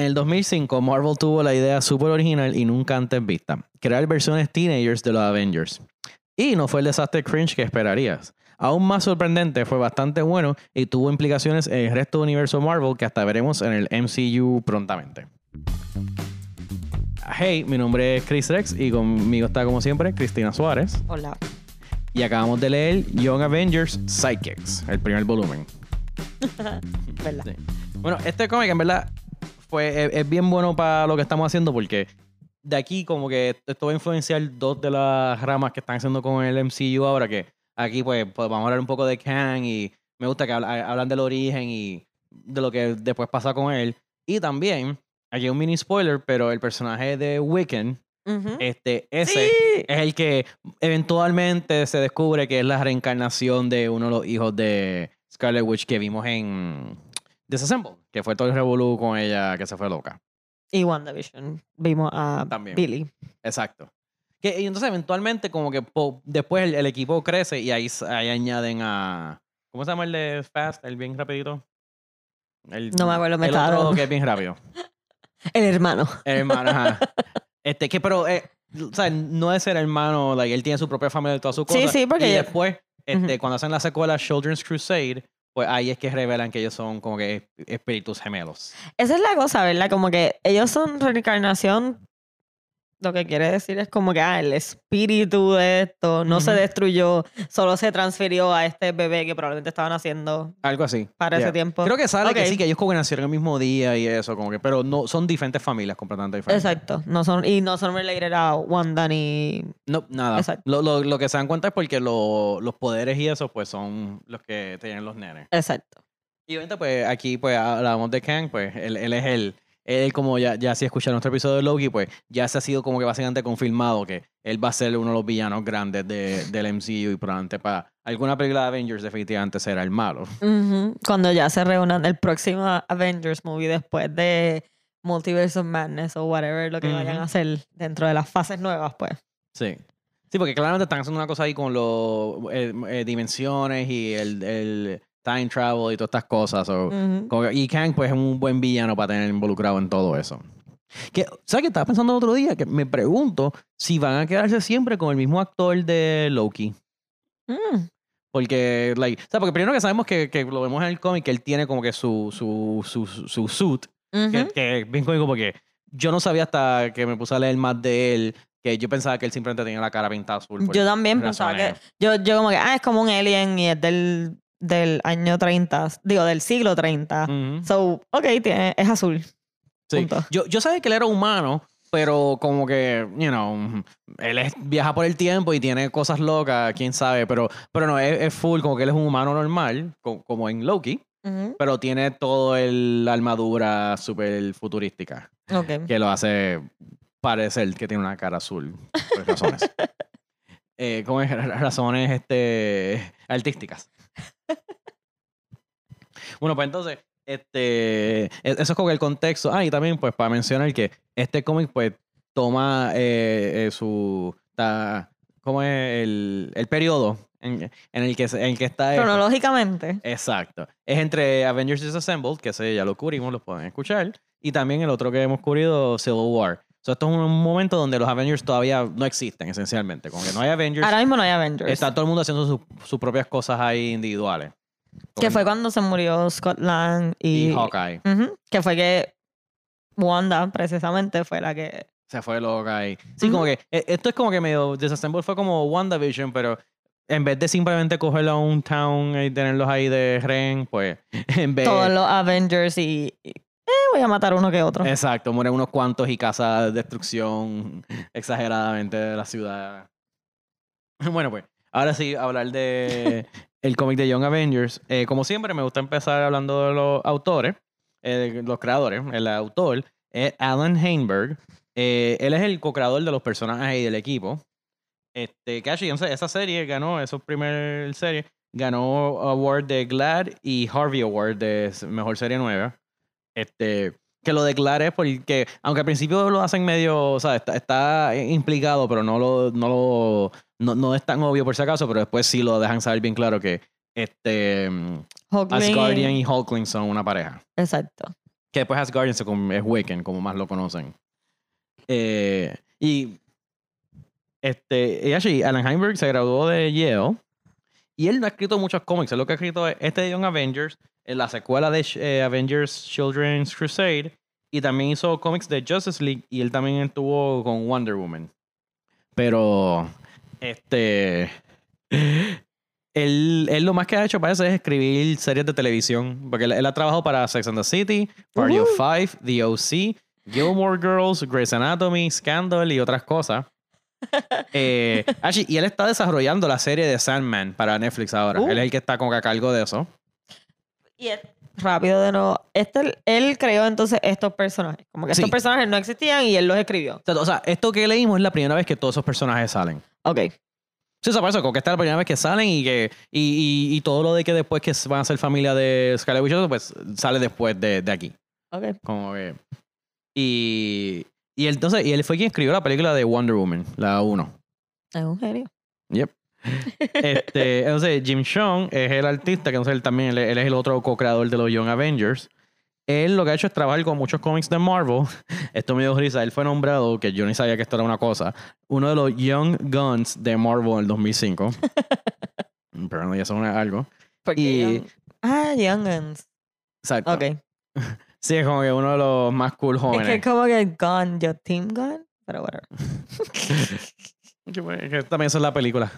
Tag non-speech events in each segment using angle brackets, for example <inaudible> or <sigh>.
En el 2005, Marvel tuvo la idea súper original y nunca antes vista: crear versiones teenagers de los Avengers. Y no fue el desastre cringe que esperarías. Aún más sorprendente, fue bastante bueno y tuvo implicaciones en el resto del universo Marvel que hasta veremos en el MCU prontamente. Hey, mi nombre es Chris Rex y conmigo está como siempre Cristina Suárez. Hola. Y acabamos de leer Young Avengers Psychics, el primer volumen. <laughs> ¿Verdad? Sí. Bueno, este cómic en verdad fue, es, es bien bueno para lo que estamos haciendo porque de aquí como que esto va a influenciar dos de las ramas que están haciendo con el MCU ahora que aquí pues, pues vamos a hablar un poco de Kang y me gusta que habla- hablan del origen y de lo que después pasa con él. Y también, aquí hay un mini spoiler, pero el personaje de Wiccan, este, ese Sí. es el que eventualmente se descubre que es la reencarnación de uno de los hijos de Scarlet Witch que vimos en Disassemble, que fue todo el revolú con ella que se fue loca. Y WandaVision. Vimos a También. Billy. Exacto. Que, y entonces eventualmente como que po- después el, el equipo crece y ahí, ahí añaden a... ¿Cómo se llama el de Fast? El bien rapidito. El, No me acuerdo, me el otro que es bien rápido. <laughs> El hermano. El hermano, ajá. Este, que pero, eh, o sea, no es el hermano, like, él tiene su propia familia y todas sus Sí, cosas. sí, porque Y después, este, cuando hacen la secuela Children's Crusade, pues ahí es que revelan que ellos son como que espíritus gemelos. Esa es la cosa, ¿verdad? Como que ellos son reencarnación. Lo que quiere decir es como que ah, el espíritu de esto no se destruyó, solo se transfirió a este bebé que probablemente estaban haciendo Algo así. para Yeah. ese tiempo. Creo que sale que sí, que ellos como que nacieron el mismo día y eso, como que, pero no, son diferentes familias completamente diferentes. Exacto. No son, y no son related a Wanda ni. No, nada. Exacto. Lo, lo, lo que se dan cuenta es porque lo- los poderes y eso, pues son los que tienen los nenes. Exacto. Y obviamente, pues aquí, pues hablamos de Kang, pues él, él es el. Él, como ya, ya si escucharon nuestro episodio de Loki, pues ya se ha sido como que básicamente confirmado que él va a ser uno de los villanos grandes de, del MCU y probablemente para alguna película de Avengers definitivamente será el malo. Cuando ya se reúnan el próximo Avengers movie después de Multiverse of Madness o whatever lo que vayan a hacer dentro de las fases nuevas, pues. Sí. Sí, porque claramente están haciendo una cosa ahí con las dimensiones y el, el time travel y todas estas cosas. so, como que- y Kang, pues, es un buen villano para tener involucrado en todo eso. Que, ¿Sabes qué? Estaba pensando el otro día que me pregunto si van a quedarse siempre con el mismo actor de Loki. Mm. Porque, like, o sea, porque primero que sabemos que, que lo vemos en el cómic, que él tiene como que su, su, su, su suit, que, Ujú. que es bien cómico porque yo no sabía hasta que me puse a leer más de él, que yo pensaba que él simplemente tenía la cara pintada azul. por Yo también pensaba que. Yo, yo como que, ah, es como un alien y es del, del año 30, digo, del siglo 30. Ujú. So, ok, tiene, es azul. Sí. Punto. Yo, yo sabía que él era humano, pero como que, you know, él es- viaja por el tiempo y tiene cosas locas, quién sabe, pero, pero no, es, es full, como que él es un humano normal, co- como en Loki, pero tiene todo el la armadura súper futurística, Ok. que lo hace parecer que tiene una cara azul, por razones. <laughs> eh, ¿Cómo es? Ra- Razones este, artísticas. Bueno, pues entonces, este, e- eso es como el contexto. Ah, y también, pues, para mencionar que este cómic, pues, toma eh, eh, su. ta- ¿Cómo es el, el periodo en, en el que, en el que está. esto? Cronológicamente. Exacto. Es entre Avengers Disassembled, que ese ya lo cubrimos, los pueden escuchar. Y también el otro que hemos cubrido, Civil War. So, esto es un momento donde los Avengers todavía no existen, esencialmente. Como que no hay Avengers. Ahora mismo no hay Avengers. Está todo el mundo haciendo sus- sus propias cosas ahí individuales. Que fue cuando se murió Scott Lang y. Y Hawkeye. Ujú, Que fue que Wanda, precisamente, fue la que. Se fue loca ahí. Sí, como que eh, esto es como que medio Disassemble fue como WandaVision, pero en vez de simplemente cogerlo a un town y tenerlos ahí de Ren, pues <laughs> en vez Todos los Avengers y. y, eh, voy a matar uno que otro. Exacto, mueren unos cuantos y casa destrucción exageradamente de la ciudad. <laughs> Bueno, pues, ahora sí, hablar de <laughs> el cómic de Young Avengers. Eh, como siempre, me gusta empezar hablando de los autores, eh, de los creadores. El autor es Alan Heinberg. Él es el co-creador de los personajes y del equipo. Este, actually, esa- serie ganó, esa primer serie, ganó award de GLAD y Harvey Award de mejor serie nueva. Este, que lo declare porque, aunque al principio lo hacen medio, o sea, está, está implicado, pero no lo, no lo, no, no es tan obvio por si acaso, pero después sí lo dejan saber bien claro que este mm, Hulkling- Asgardian y Hulkling son una pareja. Exacto. Que después Asgardian se es Wiccan, como más lo conocen. Eh, y este, y actually, Alan Heinberg se graduó de Yale y él no ha escrito muchos cómics. Él lo que ha escrito es este de Young Avengers, en la secuela de eh, Avengers Children's Crusade y también hizo cómics de Justice League y él también estuvo con Wonder Woman. Pero, este, <gasps> él, él lo más que ha hecho parece es escribir series de televisión, porque él, él ha trabajado para Sex and the City, Party of. Five, The O.C., Gilmore Girls, Grey's Anatomy, Scandal y otras cosas. Eh, actually, y él está desarrollando la serie de Sandman para Netflix ahora. Uh. Él es el que está como que a cargo de eso. Y es- rápido de nuevo. Este, él creó entonces estos personajes. Como que Sí. estos personajes no existían y él los escribió. O sea, O sea, esto que leímos es la primera vez que todos esos personajes salen. Ok. Sí, eso parece como que esta es la primera vez que salen y que y, y, y todo lo de que después que van a ser familia de Scarlet Witch, pues sale después de, de aquí. Ok. Como que. Y, y entonces, y él fue quien escribió la película de Wonder Woman, la 1. Es un genio. Yep. <laughs> Este, entonces, Jim Sean es el artista, que entonces él también él, él es el otro co-creador de los Young Avengers. Él lo que ha hecho es trabajar con muchos cómics de Marvel. <laughs> Esto me dio risa. Él fue nombrado, que yo ni sabía que esto era una cosa, uno de los Young Guns de Marvel en el 2005. <laughs> Pero no, ya son algo. Porque Y- Young- Ah, Young'uns. Exacto. Ok. Sí, es como que uno de los más cool Es jóvenes. que es como que Gun, yo Team Gun. Pero <laughs> bueno. Que, también esa es la película.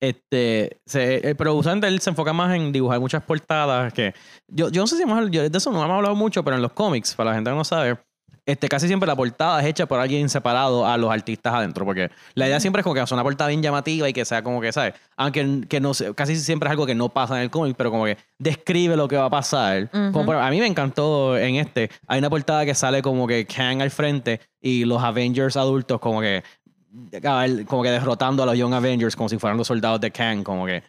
Este, se, pero usualmente él se enfoca más en dibujar muchas portadas que yo, yo no sé si hemos, yo de eso no hemos hablado mucho, pero en los cómics, para la gente que no sabe, este, casi siempre la portada es hecha por alguien separado a los artistas adentro, porque la idea siempre es como que sea una portada bien llamativa y que sea como que, ¿sabes? Aunque que no casi siempre es algo que no pasa en el cómic, pero como que describe lo que va a pasar. Como Ujú. por- a mí me encantó en este, hay una portada que sale como que Kang al frente y los Avengers adultos como que como que derrotando a los Young Avengers como si fueran los soldados de Kang, como que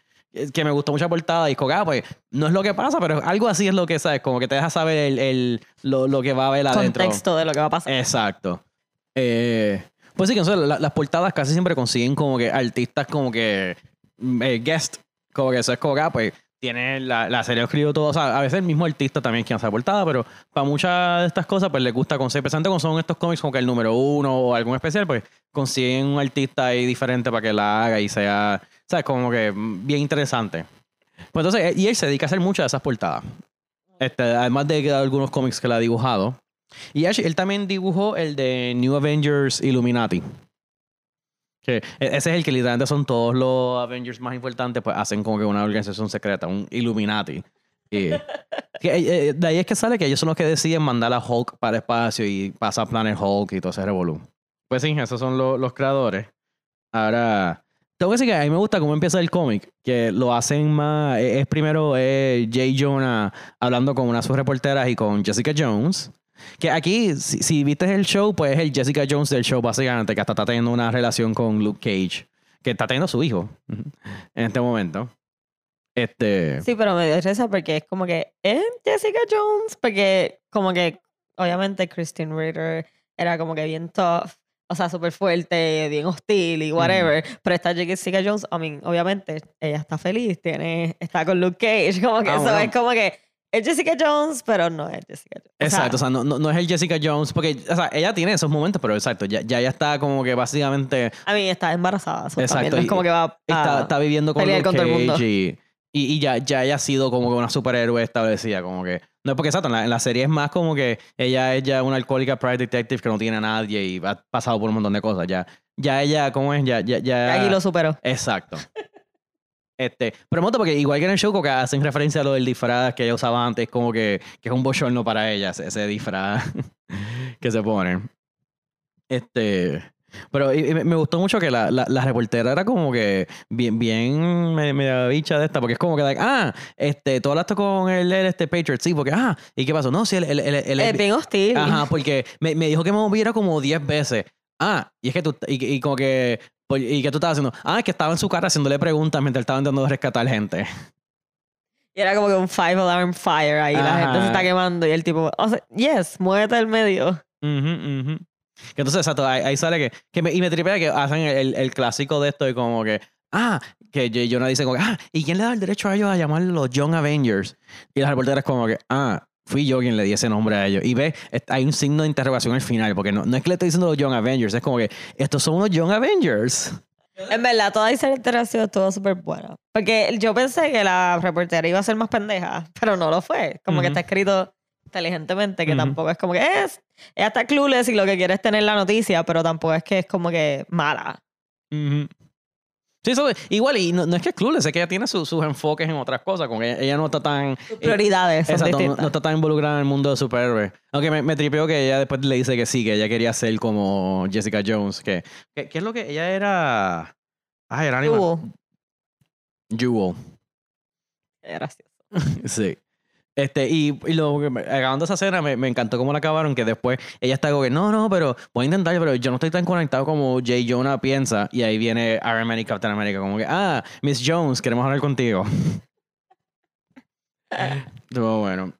que me gustó mucho la portada y que, ah, pues no es lo que pasa, pero algo así es lo que sabes, como que te deja saber el, el- lo, lo que va a haber adentro. Contexto de lo que va a pasar. Exacto. Eh, pues sí, que entonces, la- las portadas casi siempre consiguen como que artistas como que mm, eh, guest, como que eso es como que, ah, pues tiene la, la serie escrito todo, o sea, a veces el mismo artista también quien hace la portada, pero para muchas de estas cosas pues les gusta conseguir, especialmente cuando son estos cómics como que el número uno o algún especial, pues consiguen un artista ahí diferente para que la haga y sea, ¿sabes? Como que bien interesante. Pues entonces, eh, y él se dedica a hacer muchas de esas portadas. Este, además de algunos cómics que la ha dibujado. Y él también dibujó el de New Avengers Illuminati. Que e- ese es el que literalmente son todos los Avengers más importantes, pues hacen como que una organización secreta, un Illuminati. Y, <laughs> que, eh, eh, de ahí es que sale que ellos son los que deciden mandar a Hulk para el espacio y pasa a Planet Hulk y todo ese revolú. Pues sí, esos son lo- los creadores. Ahora, tengo que decir que a mí me gusta cómo empieza el cómic, que lo hacen más, es, es primero eh, Jay Jonah hablando con una de sus reporteras y con Jessica Jones. Que aquí, si, si viste el show, pues es el Jessica Jones del show, básicamente, que hasta está teniendo una relación con Luke Cage, que está teniendo su hijo en este momento. Este. Sí, pero me dio risa porque es como que es Jessica Jones, porque como que obviamente Christine Ritter era como que bien tough, o sea, súper fuerte, bien hostil y whatever, pero esta Jessica Jones, I mean, obviamente ella está feliz, tiene, está con Luke Cage, <laughs> como que Ah, eso bueno. es como que es Jessica Jones, pero no es Jessica Jones. O sea, Exacto, o sea, no, no, no es el Jessica Jones, porque, o sea, ella tiene esos momentos, pero exacto, ya, ya ella está como que básicamente a mí está embarazada, so Exacto, no es como que va a está, está viviendo con Luke con. Cage y, y, y ya, ya ella ha sido como que una superhéroe establecida, como que, no es porque exacto, en la, en la serie es más como que ella es ya una alcohólica private detective que no tiene a nadie y ha pasado por un montón de cosas, ya, ya ella, ¿cómo es? Ya, ya, ya. Aquí lo superó. Exacto. Este, pero gusta porque igual que en el show, como que hacen referencia a lo del disfraz que ella usaba antes, como que, que es un bochorno para ella, ese, ese disfraz <laughs> que se pone. Este, pero y- y me gustó mucho que la, la, la reportera era como que bien, bien me, media bicha de esta, porque es como que, like, ah, este, tú hablaste con el, el, este Patriot, sí, porque, ah, ¿y qué pasó? No, sí, el, el, el, Es bien hostil. Ajá, porque me, me dijo que me moviera como 10 veces. Ah, y es que tú, y, y como que, por- y que tú estabas haciendo, ah, es que estaba en su cara haciéndole preguntas mientras estaban intentando rescatar gente. Y era como que un five alarm fire ahí, la gente se está quemando y el tipo, o sea, yes, muévete al medio. Ujú, ujú. Que entonces, exacto, ahí, ahí sale que, que me- y me tripea que hacen el, el clásico de esto de como que, ah, que. Jonah dice como que, ah, ¿y quién le da el derecho a ellos a llamarlos los Young Avengers? Y la reportera es como que, ah, fui yo quien le di ese nombre a ellos. Y ve, hay un signo de interrogación al final, porque no, no es que le estoy diciendo los Young Avengers, es como que estos son unos Young Avengers. En verdad, toda esa interacción estuvo súper buena. Porque yo pensé que la reportera iba a ser más pendeja, pero no lo fue. Como que Ujú. está escrito inteligentemente, que tampoco es como que es. Ella está clueless y lo que quiere es tener la noticia, pero tampoco es que es como que mala. Sí, eso, igual, y no, no es que es clueless, es que ella tiene su- sus enfoques en otras cosas, como que ella, ella no está tan... Sus prioridades son Exacto, no, está tan involucrada en el mundo de superhéroes. Aunque me, me tripeó que ella después le dice que sí, que ella quería ser como Jessica Jones. Que, ¿Qué es lo que ella era? Ah, era. Jewel. Qué gracioso. <laughs> Sí. Este, y, y lo acabando esa escena, me, me encantó cómo la acabaron, que después ella está como que, no, no, pero voy a intentar, pero yo no estoy tan conectado como Jay Jonah piensa. Y ahí viene Iron Man y Captain America, como que, ah, Miss Jones, queremos hablar contigo. <laughs> Bueno.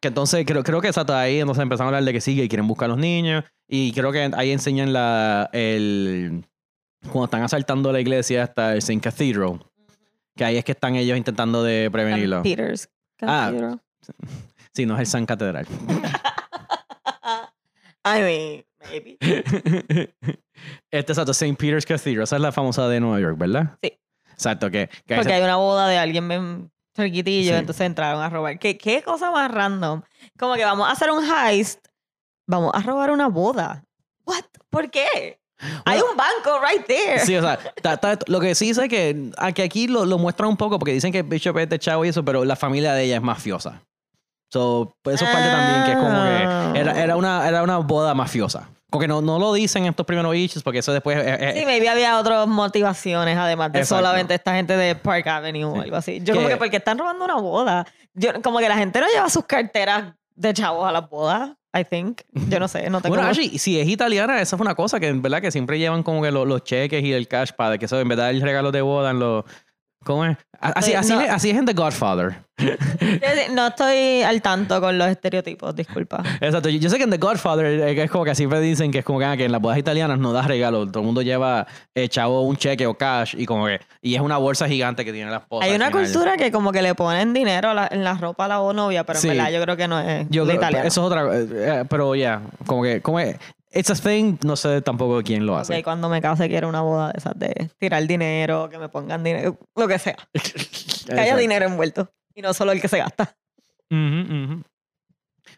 Que entonces creo, creo que exacto, ahí entonces empezaron a hablar de que sí, que quieren buscar a los niños. Y creo que ahí enseñan la, el, cuando están asaltando la iglesia hasta el St. Cathedral. Que ahí es que están ellos intentando de prevenirlo. Peter's Ah. Sí, no es el San Catedral. <laughs> I mean, maybe. <laughs> Este exacto, St. Peter's Cathedral. Esa es la famosa de Nueva York, ¿verdad? Sí. Exacto, que, que Porque hay una boda de alguien bien cerquitillo, Sí. entonces entraron a robar. ¿Qué, qué cosa más random. Como que vamos a hacer un heist, vamos a robar una boda. What? ¿Por qué? Hay Bueno, un banco right there. Sí, o sea, <laughs> ta- ta- lo que sí sé que, que aquí lo, lo muestran un poco porque dicen que Bishop es de chavo y eso, pero la familia de ella es mafiosa. So, pues eso es parte también que es como que era, era, una, era una boda mafiosa. Como que no, no lo dicen en estos primeros issues porque eso después... eh, eh, Sí, maybe había otras motivaciones además de Exacto. solamente esta gente de Park Avenue o algo así. Yo como Que- que porque están robando una boda. Yo, como que la gente no lleva sus carteras de chavos a las bodas, I think. Yo no sé, no tengo... <laughs> Bueno, actually, si es italiana, esa fue una cosa que en verdad que siempre llevan como que lo- los cheques y el cash para que eso en verdad el regalo de boda en los... ¿Cómo es? Así, así, no. es, así es en The Godfather. No estoy al tanto con los estereotipos, disculpa. Exacto. Yo, yo sé que en The Godfather eh, es como que siempre dicen que es como que, ah, que en las bodas italianas no das regalo. Todo el mundo lleva eh, chavo un cheque o cash y como que y es una bolsa gigante que tiene la esposa. Hay una cultura que como que le ponen dinero a la- en la ropa a la novia, pero Sí. en verdad yo creo que no es Yo la italiana. eso es otra eh, eh, pero ya, como que como es it's a thing, no sé tampoco quién lo hace. Ok, cuando me case quiero una boda de esas de tirar dinero, que me pongan dinero, lo que sea. <laughs> Que haya dinero envuelto. Y no solo el que se gasta. Ujú, ujú.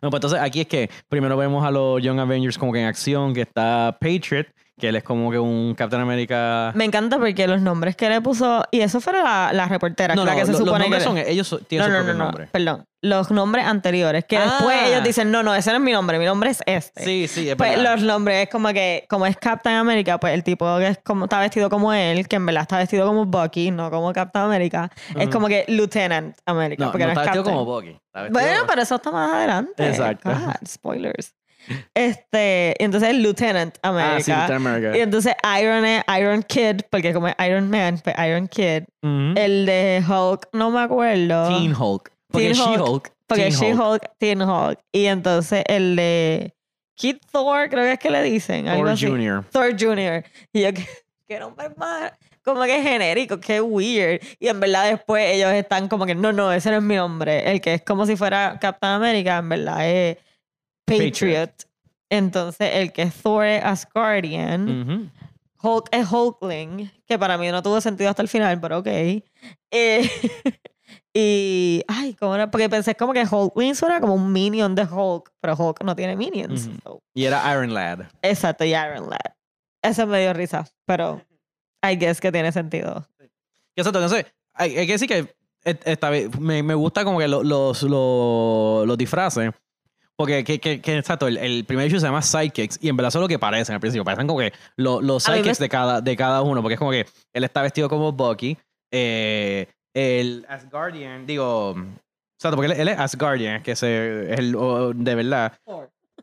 No, pues entonces aquí es que primero vemos a los Young Avengers como que en acción, que está Patriot, que él es como que un Captain America. Me encanta porque los nombres que le puso, y eso fue la, la reportera, no, la no, que se lo- los supone que... nombres le- son ellos tienen no, su no, no, nombre. perdón. Los nombres anteriores, que después Ah. ellos dicen, no, no, ese no es mi nombre, mi nombre es este. Sí, sí, es Pues verdad. los nombres es como que, como es Captain America, pues el tipo que es como, está vestido como él, que en verdad está vestido como Bucky, no como Captain America, es Ujú. como que Lieutenant America. No, porque no está es vestido como Bucky. está vestido- Bueno, pero eso está más adelante. Exacto. God, spoilers. Este, y entonces Lieutenant America. Ah, sí, Captain America. Y entonces Iron es Iron Kid, porque como es Iron Man, pues Iron Kid. Ujú. El de Hulk, no me acuerdo. Teen Hulk. Porque Teen Hulk. She-Hulk. Porque She-Hulk, Teen Hulk. Y entonces el de Kid Thor, creo que es que le dicen. Algo Thor así. Jr. Thor Jr. Y yo, <laughs> ¿qué, qué nombre más? Como que genérico, qué weird. Y en verdad después ellos están como que, no, no, ese no es mi nombre. El que es como si fuera Captain America, en verdad es Patriot. Patriot. Entonces el que es Thor es Asgardian. Ujú. Hulk es Hulkling, que para mí no tuvo sentido hasta el final, pero ok. Eh, <laughs> y, ay, ¿cómo era? Porque pensé como que Hulkling suena como un minion de Hulk, pero Hulk no tiene minions. Ujú. so- Y era Iron Lad. Exacto, y Iron Lad. Eso me dio risa, pero I guess que tiene sentido. Exacto, entonces, hay, hay que decir que et- esta vez me, me gusta como que lo- los, los, los disfraces. Porque, que, que, que, exacto, el, el primer issue se llama Sidekicks y en verdad es lo que parecen al principio. Parecen como que lo- los me- sidekicks de cada, de cada uno. Porque es como que él está vestido como Bucky. eh, el Asgardian, digo. Exacto, porque él, él es Asgardian, que se, es el de verdad.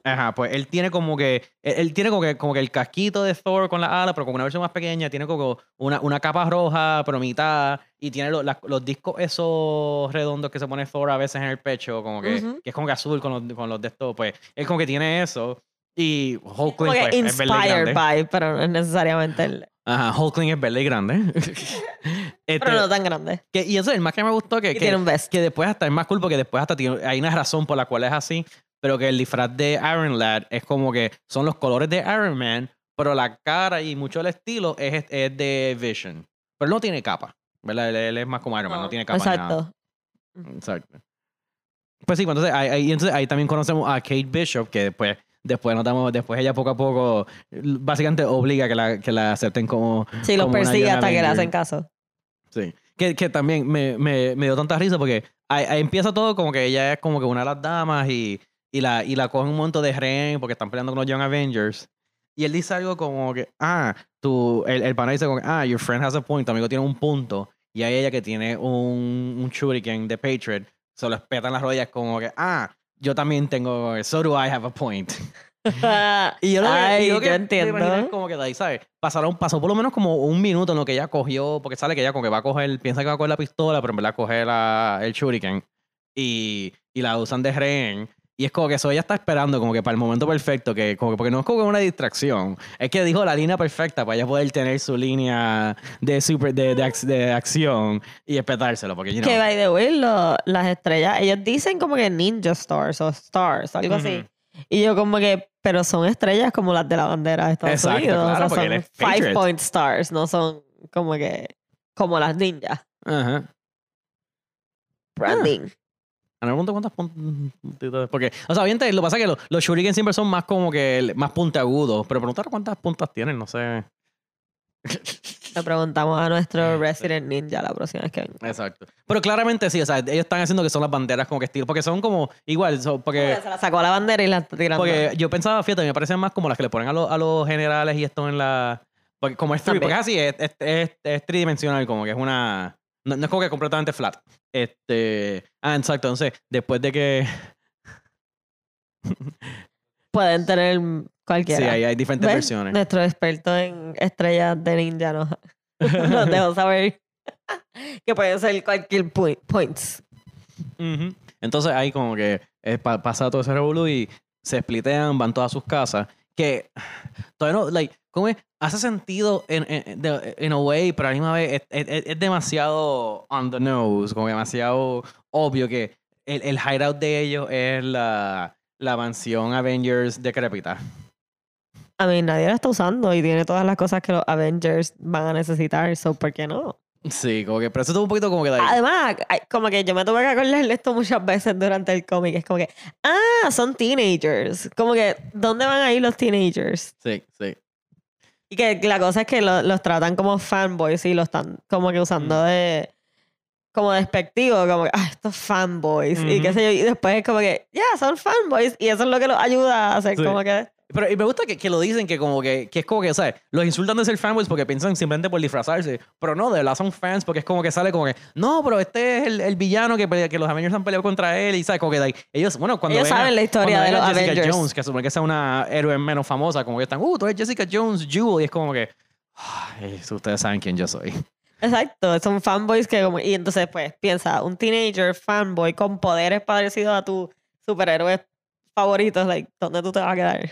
Ajá, pues él tiene como que. Él, él tiene como que, como que el casquito de Thor con la ala, pero con una versión más pequeña. Tiene como una, una capa roja, pero mitad. Y tiene lo- las- los discos esos redondos que se pone Thor a veces en el pecho, como que, Ujú. que es como que azul con los, con los de estos. Pues él como que tiene eso. Y Hulkling que pues, es verde y inspired grande. by, pero no es necesariamente el... Ajá, Hulkling es verde y grande. <laughs> Este, Pero no tan grande. que- y eso es el más que me gustó, que, que, tiene un vest. que después hasta es más cool porque después hasta tiene- hay una razón por la cual es así, pero que el disfraz de Iron Lad es como que son los colores de Iron Man, pero la cara y mucho el estilo es, es de Vision. Pero no tiene capa, ¿verdad? Él, él es más como Iron Man, no, tiene capa. ni nada. Exacto. Exacto. Pues sí, pues entonces ahí, entonces ahí también conocemos a Kate Bishop, que después, después notamos, después ella poco a poco básicamente obliga que la, que la acepten como. Sí, los como una persigue hasta que le hacen caso. Sí. Que, que también me, me, me dio tanta risa porque ahí, ahí empieza todo como que ella es como que una de las damas y, y la, y la cogen un montón de rehén porque están peleando con los Young Avengers. Y él dice algo como que, ah, tu, el, el pana dice como ah, your friend has a point, tu amigo tiene un punto. Y hay ella que tiene un, un shuriken de Patriot, se lo espetan las rodillas como que, ah, yo también tengo, so do I have a point. <laughs> Y yo lo Ay, yo yo que entiendo. como que de ahí, ¿sabes? Pasaron, pasó por lo menos como un minuto en lo que ella cogió, porque sale que ella como que va a coger, piensa que va a coger la pistola, pero en verdad coge la, el shuriken y, y la usan de rehén. Y es como que eso ella está esperando como que para el momento perfecto, que como que, porque no es como que una distracción, es que dijo la línea perfecta para ella poder tener su línea de super de, de, ac- de acción y espetárselo, porque you know, Que by the way, lo- las estrellas, ellos dicen como que ninja stars o stars, algo así. Y yo como que, pero son estrellas como las de la bandera de Estados Exacto, Unidos. claro, o sea, son five point stars, no son como que, como las ninjas. Ajá. Branding. A me pregunto cuántas puntitas. Porque, o sea, obviamente, lo que pasa es que los, los shuriken siempre son más como que más puntiagudos. Pero preguntar cuántas puntas tienen, no sé. Le preguntamos a nuestro <laughs> Resident Ninja la próxima vez que venga. Exacto. Pero claramente sí, o sea, ellos están haciendo que son las banderas como que estilo. Porque son como igual, son- porque, Se la sacó la bandera y la tirando. porque yo pensaba, fíjate, me parecen más como las que le ponen a, los- a los generales y esto en la. Porque como es three, porque así, es, es, es- es tridimensional, como que es una. No, no es como que completamente flat. Este. Ah, exacto. Entonces, después de que. <laughs> Pueden tener Sí, cualquiera. hay, hay diferentes ¿Ves? versiones. Nuestro experto en estrellas de ninja nos, <laughs> nos dejó saber <laughs> que pueden ser cualquier point, points. Entonces ahí como que eh, pa- pasa todo ese revolú y se splitean, van todas sus casas. Que todavía no, like, ¿cómo es? Hace sentido en, en, a way, pero a la misma vez es, es- demasiado on the nose, como demasiado obvio que el, el hideout de ellos es la, la mansión Avengers decrépita. A mí nadie la está usando y tiene todas las cosas que los Avengers van a necesitar, so ¿por qué no? Sí, como que, pero eso todo un poquito como que Además, como que yo me tuve que acordar de esto muchas veces durante el cómic. Es como que, ah, son teenagers. Como que, ¿dónde van a ir los teenagers? sí, sí. Y que la cosa es que lo- los tratan como fanboys y los están como que usando Mm. de como despectivo, como que, ah, estos fanboys. Y qué sé yo, y después es como que, ya, son fanboys. Y eso es lo que los ayuda a hacer Sí. como que, Pero y me gusta que, que lo dicen que como que, que es como que, ¿sabes? Los insultan de ser fanboys porque piensan simplemente por disfrazarse. Pero no, de verdad son fans porque es como que sale como que, no, pero este es el, el villano que, que los Avengers han peleado contra él. Y, ¿sabes? Como que like, ellos, bueno, cuando Ellos ven a- saben la historia de a los Jessica Avengers. Jones, que supone que sea una héroe menos famosa, como que están, uh, tú eres Jessica Jones, Jewel. Y es como que, ay, ustedes saben quién yo soy. Exacto, son fanboys que como... Y entonces, pues, piensa, un teenager fanboy con poderes parecidos a tus superhéroes favoritos, like, ¿dónde tú te vas a quedar?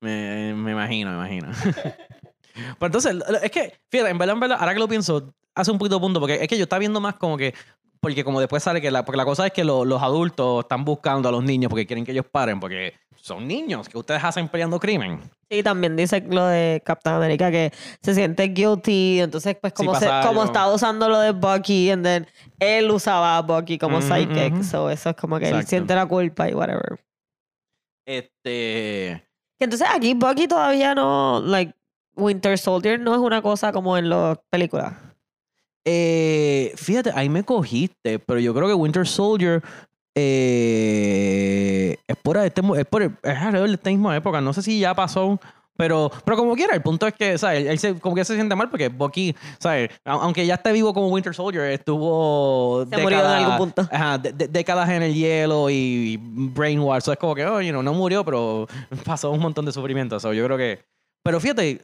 Me, me imagino, me imagino. <laughs> Pero entonces, lo- es que, fíjate, en verdad, en verdad, ahora que lo pienso, hace un poquito de punto, porque es que yo estaba viendo más como que, porque como después sale que la, porque la cosa es que lo- los adultos están buscando a los niños porque quieren que ellos paren, porque son niños que ustedes hacen peleando crimen. Sí, también dice lo de Captain America que se siente guilty, entonces pues como, se, como estaba usando lo de Bucky, and then él usaba a Bucky como Ujú, sidekick, ujú. so eso es como que él siente la culpa y whatever. Este. Entonces aquí Bucky todavía no, like, Winter Soldier no es una cosa como en las películas. eh, fíjate, ahí me cogiste, pero yo creo que Winter Soldier. eh, es por, este, es por es alrededor de esta misma época. No sé si ya pasó. Pero, pero como quiera, el punto es que, ¿sabes? Él se, como que se siente mal porque Bucky, ¿sabes? Aunque ya esté vivo como Winter Soldier, estuvo. Se murió en algún punto. Ajá, de- décadas en el hielo y brainwash. So es como que, oh, you know, no murió, pero <laughs> pasó un montón de sufrimiento. So yo creo que. Pero fíjate,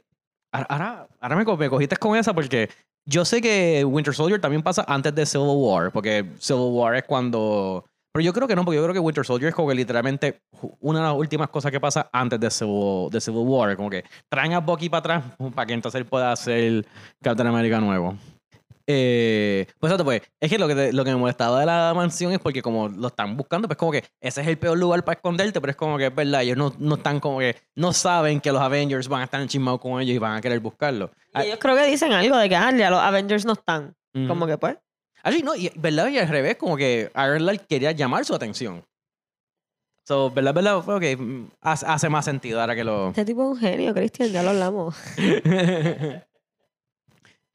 ahora- ahora, me, me cogiste con esa porque yo sé que Winter Soldier también pasa antes de Civil War, porque Civil War es cuando. Pero yo creo que no, porque yo creo que Winter Soldier es como que literalmente una de las últimas cosas que pasa antes de Civil, de Civil War. Como que traen a Bucky para atrás <laughs> para que entonces él pueda hacer Captain America nuevo. Eh, pues exacto, pues es que lo que, te- lo que me molestaba de la mansión es porque como lo están buscando, pues como que ese es el peor lugar para esconderte, pero es como que es verdad, ellos no, no están como que, no saben que los Avengers van a estar enchismados con ellos y van a querer buscarlo. Y ellos creo que dicen algo de que ah, ya los Avengers no están. Como que pues. Así, no, y verdad, y al revés, como que Iron Lad quería llamar su atención. So, verdad, verdad, ok, mm, hace, hace más sentido ahora que lo... Este tipo es un genio, Cristian, ya lo hablamos. <laughs>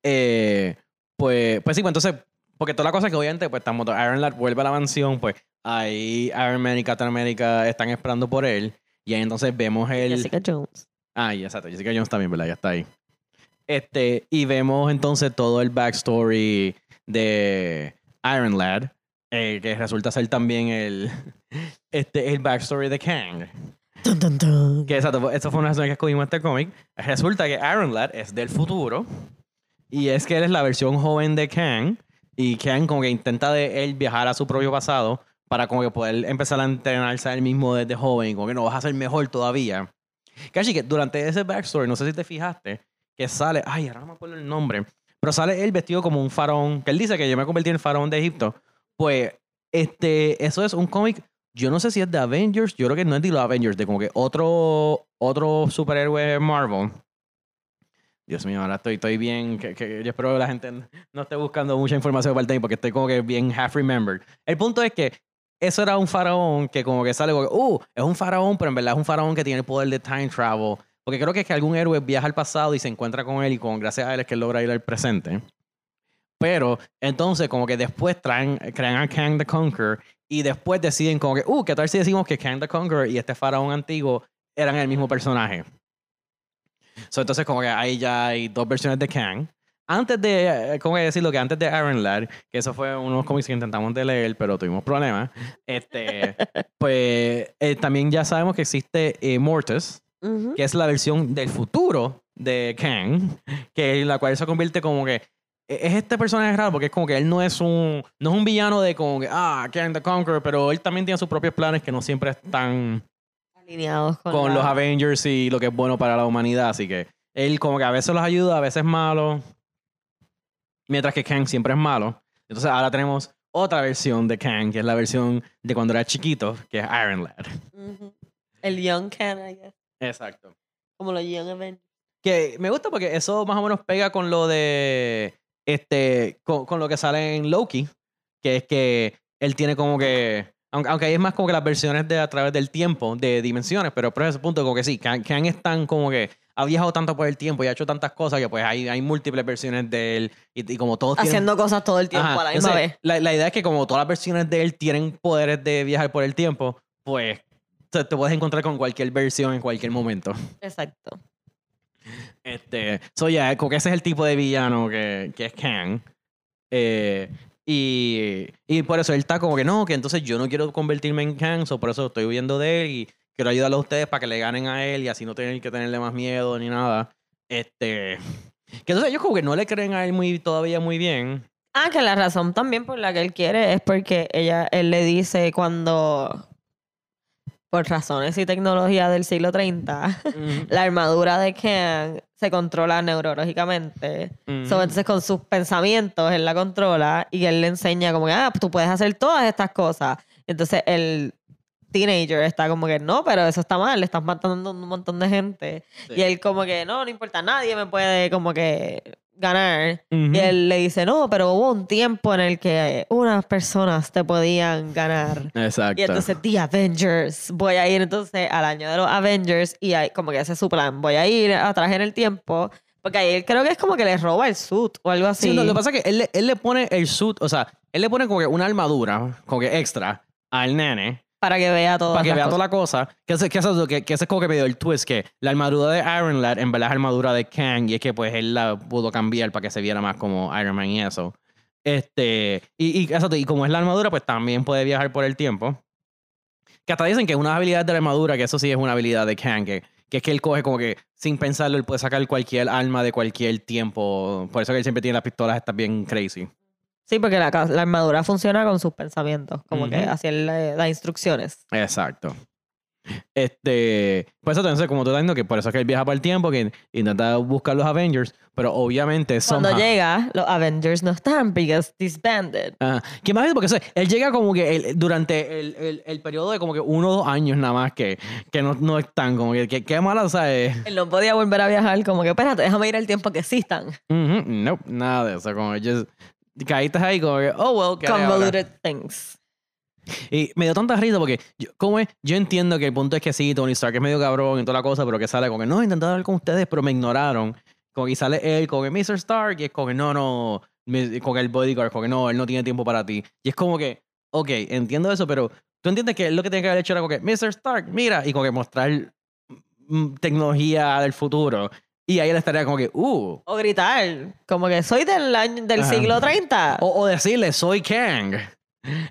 Eh, pues, pues sí, pues entonces, porque toda la cosa que obviamente, pues estamos, Iron Lad vuelve a la mansión, pues ahí Iron Man y Captain America están esperando por él. Y ahí entonces vemos el... Jessica Jones. Ah, exacto. Jessica Jones también, ¿verdad? Ya está ahí. Este, y vemos entonces todo el backstory de Iron Lad, eh, que resulta ser también el, <laughs> este, el backstory de Kang. Dun, dun, dun. Que exacto, eso fue una razón que escogimos este cómic. Resulta que Iron Lad es del futuro y es que él es la versión joven de Kang y Kang como que intenta de él viajar a su propio pasado para como que poder empezar a entrenarse a él mismo desde joven como que no vas a ser mejor todavía. Casi que durante ese backstory, no sé si te fijaste, que sale, ay, ahora no me acuerdo el nombre, pero sale él vestido como un faraón, que él dice que yo me convertí en el faraón de Egipto. Pues, este, eso es un cómic, yo no sé si es de Avengers, yo creo que no es de los Avengers, de como que otro, otro superhéroe Marvel. Dios mío, ahora estoy, estoy bien, que, que yo espero que la gente no esté buscando mucha información para el mí porque estoy como que bien half remembered. El punto es que eso era un faraón que como que sale como que, uh, es un faraón, pero en verdad es un faraón que tiene el poder de time travel. Porque creo que es que algún héroe viaja al pasado y se encuentra con él y con gracias a él es que él logra ir al presente. Pero entonces como que después traen, crean a Kang the Conqueror y después deciden como que, uh, ¿qué tal si decimos que Kang the Conqueror y este faraón antiguo eran el mismo personaje? So, entonces como que ahí ya hay dos versiones de Kang. Antes de, eh, ¿cómo decirlo? Que antes de Iron Lad, que eso fue unos cómics que intentamos de leer, pero tuvimos problemas, este, <laughs> pues eh, también ya sabemos que existe eh, Mortis, Que es la versión del futuro de Kang, que la cual se convierte como que e- es este personaje raro porque es como que él no es un no es un villano de como que ah Kang the Conqueror, pero él también tiene sus propios planes que no siempre están Alineados con, con la- los Avengers y lo que es bueno para la humanidad, así que él como que a veces los ayuda, a veces es malo, mientras que Kang siempre es malo. Entonces ahora tenemos otra versión de Kang, que es la versión de cuando era chiquito, que es Iron Lad. El Young Can, I guess. Exacto. Como los Young Avengers. Que me gusta porque eso más o menos pega con lo de. Este. Con, con lo que sale en Loki. Que es que él tiene como que. Aunque, aunque ahí es más como que las versiones de a través del tiempo, de dimensiones, pero por ese punto, como que sí, Kang, Kang es tan como que ha viajado tanto por el tiempo y ha hecho tantas cosas que pues hay, hay múltiples versiones de él y, y como todos tienen- Haciendo cosas todo el tiempo Ajá, a la misma entonces, vez. La, la idea es que como todas las versiones de él tienen poderes de viajar por el tiempo, pues te, te puedes encontrar con cualquier versión en cualquier momento. Exacto. Este, so ya, como que ese es el tipo de villano que, que es Kang. Eh, y, y por eso él está como que no, que entonces yo no quiero convertirme en Kang, so por eso estoy huyendo de él y quiero ayudarlo a ustedes para que le ganen a él y así no tener que tenerle más miedo ni nada. Este, que entonces ellos como que no le creen a él muy, todavía muy bien. Ah, que la razón también por la que él quiere es porque ella, él le dice cuando, por razones y tecnología del siglo 30, la armadura de Kang se controla neurológicamente. So, entonces con sus pensamientos él la controla y él le enseña como que, ah, tú puedes hacer todas estas cosas. Entonces el teenager está como que, no, pero eso está mal, le estás matando a un montón de gente. Sí. Y él como que, no, no importa, nadie me puede como que ganar. Ujú. Y él le dice, no, pero hubo un tiempo en el que unas personas te podían ganar. Exacto. Y entonces, The Avengers. Voy a ir entonces al año de los Avengers y ahí como que ese es su plan. Voy a ir atrás en el tiempo. Porque ahí creo que es como que le roba el suit o algo así. Sí, no, lo que pasa es que él, le- él le pone el suit, o sea, él le pone como que una armadura, como que extra, al nene, para que vea todo. para que vea toda la cosa. Que ese, que, ese, que, que ese es como que medio el twist, que la armadura de Iron Lad en verdad es armadura de Kang, y es que pues él la pudo cambiar para que se viera más como Iron Man y eso. Este, y, y, exacto, y como es la armadura, pues también puede viajar por el tiempo. Que hasta dicen que una habilidad de la armadura, que eso sí es una habilidad de Kang, que, que es que él coge como que sin pensarlo, él puede sacar cualquier arma de cualquier tiempo. Por eso que él siempre tiene las pistolas estas bien crazy. Sí, porque la, armadura funciona con sus pensamientos. Como que así él da instrucciones. Exacto. Este, pues eso entonces, como tú estás diciendo, que por eso es que él viaja por el tiempo, que intenta buscar los Avengers, pero obviamente Cuando somehow- llega, los Avengers no están because disbanded. Ajá. ¿Qué más es? Porque o sea, él llega como que el- durante el, el, el periodo de como que uno o dos años nada más que, que no, no están, como que, qué mala, o sea, es- Él no podía volver a viajar, como que, espérate, déjame ir el tiempo que sí están. Ujú, nope, nada de eso, como just, caíste ahí como que, oh well, ¿qué? Convoluted things. Y me dio tanta risa porque, yo, ¿cómo es? Yo entiendo que el punto es que sí, Tony Stark es medio cabrón y toda la cosa, pero que sale como que no, intenté hablar con ustedes, pero me ignoraron. Como que sale él, como que Mr. Stark, y es como que no, no, con el bodyguard, como que no, él no tiene tiempo para ti. Y es como que, ok, entiendo eso, pero tú entiendes que lo que tiene que haber hecho era como que, Mr. Stark, mira, y como que mostrar tecnología del futuro. Y ahí él estaría como que, uh. O gritar, como que soy del año del Ajá. siglo 30. O, o decirle, soy Kang.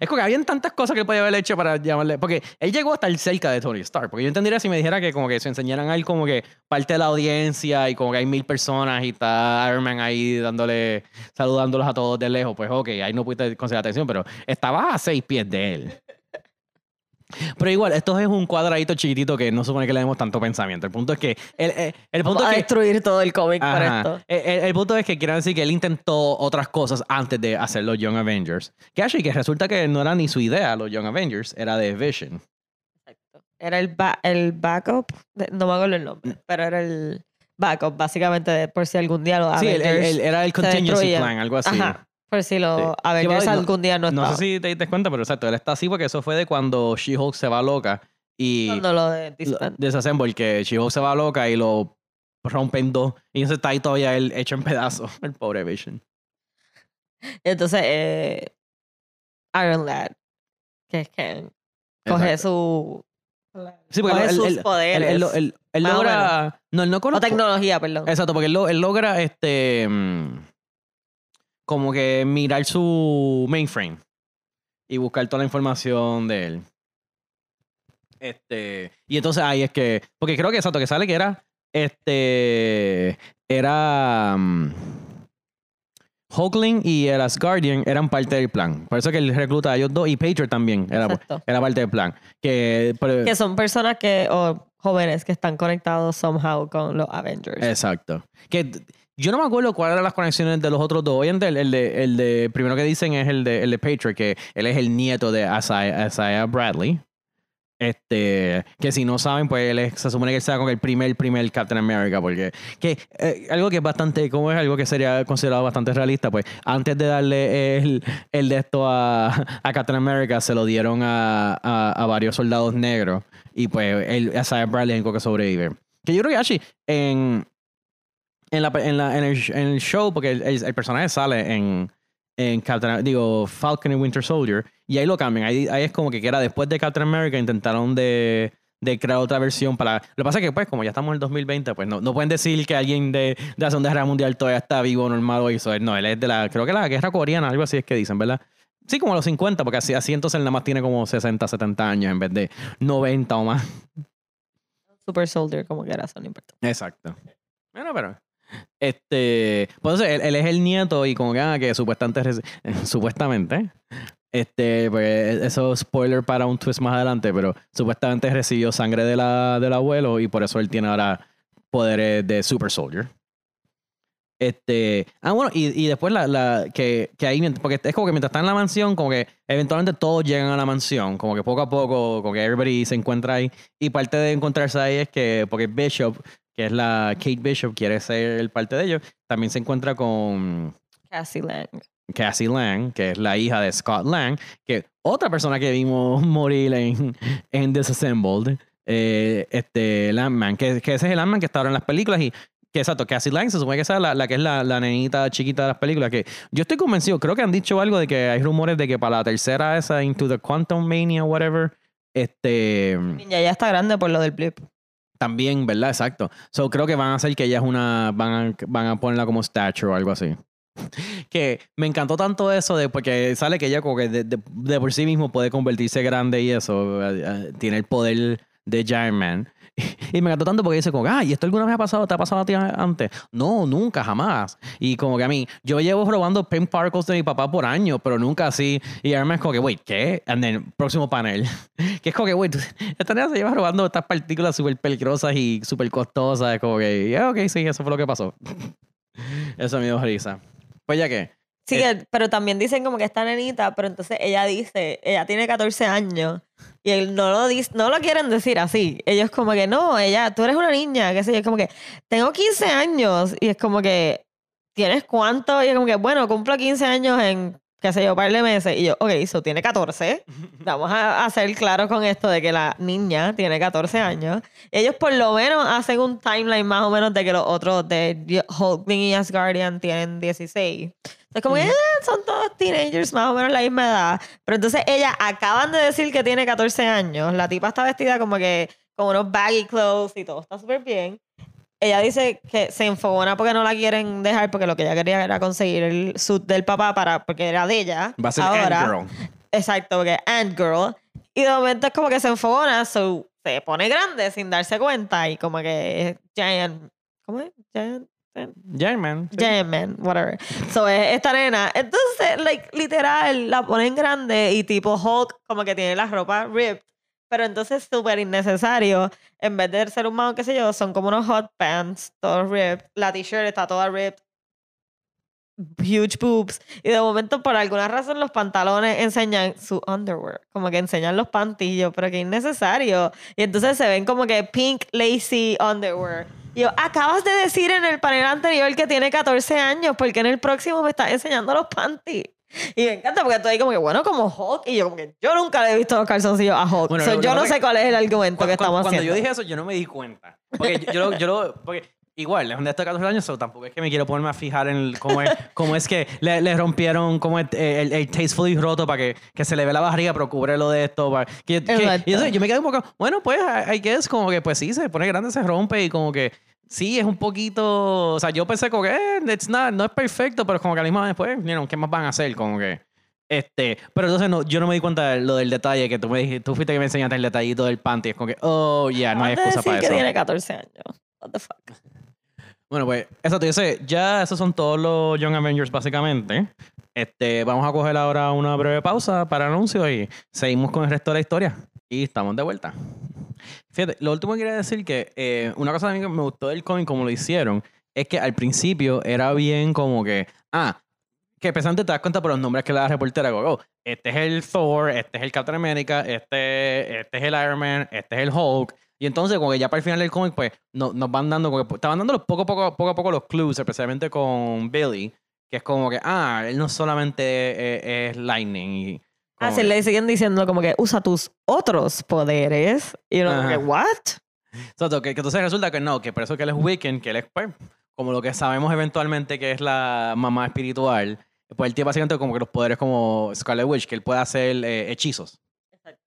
Es como que habían tantas cosas que él podía haber hecho para llamarle. Porque él llegó a estar cerca de Tony Stark. Porque yo entendería si me dijera que como que se enseñaran a él como que parte de la audiencia y como que hay mil personas y está Iron Man ahí dándole, saludándolos a todos de lejos. Pues ok, ahí no pudiste conseguir atención, pero estabas a seis pies de él. Pero igual, esto es un cuadradito chiquitito que no supone que le demos tanto pensamiento. El punto es que. El, el, el punto Vamos a es que destruir todo el cómic por Ajá. esto. El, punto es que quiero decir que él intentó otras cosas antes de hacer los Young Avengers. Que actually, que resulta que no era ni su idea los Young Avengers, era de Vision. Exacto. Era el, ba- el backup, de- no me acuerdo el Mm. nombre, pero era el backup, básicamente, de por si algún día los sí, era el contingency plan, algo así. Ajá. Por si los Sí. Avengers no- algún día no No estaban. sé si te diste cuenta, pero exacto, él está así porque eso fue de cuando She-Hulk se va loca y Cuando lo de lo- disband. desassemble, que She-Hulk se va loca y lo rompen dos. Y entonces está ahí todavía él hecho en pedazos, <laughs> el pobre Vision. Entonces, eh, Iron Lad, que es que coge su. Sí, porque coge él- sus él- poderes. él lo- o logra. No, él no o conozco. tecnología, perdón. Exacto, porque él, lo- él logra este mm, como que mirar su mainframe y buscar toda la información de él. Este, y entonces ahí es que, porque creo que exacto, que sale que era este era Hulkling y el Asgardian eran parte del plan. Por eso que él recluta a ellos dos y Patriot también era, Exacto. era parte del plan. Que, pero- Que son personas que, o jóvenes que están conectados somehow con los Avengers. Exacto. Que yo no me acuerdo cuáles eran las conexiones de los otros dos. Obviamente, el, el de, el de primero que dicen es el de, el de Patriot, que él es el nieto de Isaiah, Bradley. Este, que si no saben, pues él se supone que él sea con el primer, primer Captain America, porque que eh, algo que es bastante, como es algo que sería considerado bastante realista, pues antes de darle el, el de esto a, a Captain America, se lo dieron a, a, a varios soldados negros, y pues él, Isaiah Bradley es el que sobrevive. Que yo creo que actually, en, en, la, en, la- en el, en el show, porque el, el- el personaje sale en, en Captain, digo, Falcon y Winter Soldier, y ahí lo cambian. Ahí, ahí es como que era después de Captain America, intentaron de, de crear otra versión para. Lo que pasa es que, pues, como ya estamos en el 2020, pues no, no pueden decir que alguien de, de la Segunda Guerra Mundial todavía está vivo, normal o eso. No, él es de la, creo que la guerra coreana, algo así es que dicen, ¿verdad? Sí, como a los 50, porque así, así entonces él nada más tiene como 60, 70 años en vez de 90 o más. Super Soldier, como que era, eso no importa. Exacto. Bueno, pero. Este. Pues él, es el nieto y como que, ah, supuestamente. <laughs> Supuestamente. Este, pues eso es spoiler para un twist más adelante, pero supuestamente recibió sangre de la, del abuelo y por eso él tiene ahora poderes de Super Soldier. Este. Ah, bueno, y, y después la, la que, que ahí, porque es como que mientras está en la mansión, como que eventualmente todos llegan a la mansión, como que poco a poco, como que everybody se encuentra ahí. Y parte de encontrarse ahí es que, porque Bishop, que es la Kate Bishop, quiere ser el parte de ellos, también se encuentra con Cassie Lang. Cassie Lang, que es la hija de Scott Lang, que otra persona que vimos <laughs> morir en, en Disassembled, eh, este Landman, que, que ese es el Landman que está ahora en las películas y que exacto, Cassie Lang se supone que esa es la, la que es la, la nenita chiquita de las películas, que yo estoy convencido, creo que han dicho algo de que hay rumores de que para la tercera esa, Into the Quantum Mania, whatever, este Ya, ya está grande por lo del blip. También, ¿verdad? Exacto. So creo que van a hacer que ella es una. Van a, van a ponerla como statue o algo así. <laughs> Que me encantó tanto eso de porque sale que ella como que de, de- de por sí mismo puede convertirse grande y eso. eh, eh, Tiene el poder de Giant Man. <laughs> Y me encantó tanto porque dice como, ah, ¿y esto alguna vez ha pasado? ¿Te ha pasado a ti antes? No, nunca, jamás. Y como que a mí, yo llevo robando pen particles de mi papá por años, pero nunca así. Y además es como que, wait, ¿qué? And then, próximo panel. <laughs> que es como que, wait, esta niña se lleva robando estas partículas súper peligrosas y súper costosas. Como que, yeah, ok, sí, eso fue lo que pasó. <laughs> eso me dio risa. Pues ya que... Sí, Eh, que- pero también dicen como que esta nenita, pero entonces ella dice, ella tiene 14 años y él no lo dice, no lo quieren decir así. Ellos como que no, ella, tú eres una niña, qué sé yo, es como que tengo 15 años y es como que ¿tienes cuánto? Y es como que bueno, cumplo 15 años en qué sé yo, par de meses y yo, ok, eso tiene 14. <laughs> Vamos a, a ser claros con esto de que la niña tiene 14 años. Ellos por lo menos hacen un timeline más o menos de que los otros de Hulkling y Asgardian tienen 16. Entonces como que eh, son todos teenagers más o menos la misma edad. Pero entonces ella acaban de decir que tiene 14 años. La tipa está vestida como que con unos baggy clothes y todo está súper bien. Ella dice que se enfogona porque no la quieren dejar porque lo que ella quería era conseguir el suit del papá para porque era de ella. Va a ser Ahora, Ant Girl. Exacto, porque Ant Girl. Y de momento es como que se enfogona, so, se pone grande sin darse cuenta y como que es Giant. ¿Cómo es? Giant. Yeah, man. sí. Giant Man, whatever. So es esta nena. Entonces, like, literal, la ponen grande y tipo Hulk, como que tiene la ropa ripped. Pero entonces súper innecesario. En vez de ser un mouse, qué sé yo, son como unos hot pants, todos ripped. La t-shirt está toda ripped. Huge boobs. Y de momento, por alguna razón, los pantalones enseñan su underwear. Como que enseñan los pantillos, pero que innecesario. Y entonces se ven como que pink lacy underwear. Yo, acabas de decir en el panel anterior que tiene 14 años, porque en el próximo me estás enseñando los panties. Y me encanta porque tú ahí como que, bueno, como Hulk. Y yo como que, yo nunca le he visto los calzoncillos a Hulk. Bueno, So, que yo no sé es- cuál es el argumento Cu- que estamos cuando haciendo. yo dije eso, yo no me di cuenta. Porque yo, yo lo, yo lo- porque igual, es un de estos 14 años, so tampoco es que me quiero ponerme a fijar en el- cómo, es, cómo es que le, le rompieron como el, el, el tastefully roto para que, que se le ve la barriga, pero cubre lo de esto. Para, que, que- y entonces yo me quedé un poco, bueno, pues, I I guess, como que pues sí, se pone grande, se rompe y como que sí, es un poquito, o sea, yo pensé como que eh, it's not, no es perfecto, pero como que a la misma vez, pues, you know, ¿qué más van a hacer? Como que... Este, pero entonces no, yo no me di cuenta de lo del detalle que tú me dijiste, tú fuiste que me enseñaste el detallito del panty. Es como que, oh, ya, no hay excusa para eso. que tiene 14 años. What the fuck. Bueno, pues, eso te dice, ya esos son todos los Young Avengers básicamente. Este, vamos a coger ahora una breve pausa para anuncios y seguimos con el resto de la historia. Y estamos de vuelta. Fíjate, lo último que quería decir que eh, una cosa también que me gustó del cómic, como lo hicieron, es que al principio era bien como que, ah, que pesante te das cuenta por los nombres que le da reportera, como, oh, este es el Thor, este es el Captain America, este, este es el Iron Man, este es el Hulk. Y entonces, como que ya para el final del cómic, pues no- nos van dando, como que estaban dando los poco, poco, poco a poco los clues, especialmente con Billy, que es como que, ah, él no solamente es, es Lightning. Y Ah, que- le siguen diciendo como que usa tus otros poderes. Y uno como que. ¿what? Exacto, que, que entonces resulta que no, que por eso que él es Wiccan, que él es, pues, como lo que sabemos eventualmente que es la mamá espiritual, pues él tiene básicamente como que los poderes como Scarlet Witch, que él puede hacer eh, hechizos.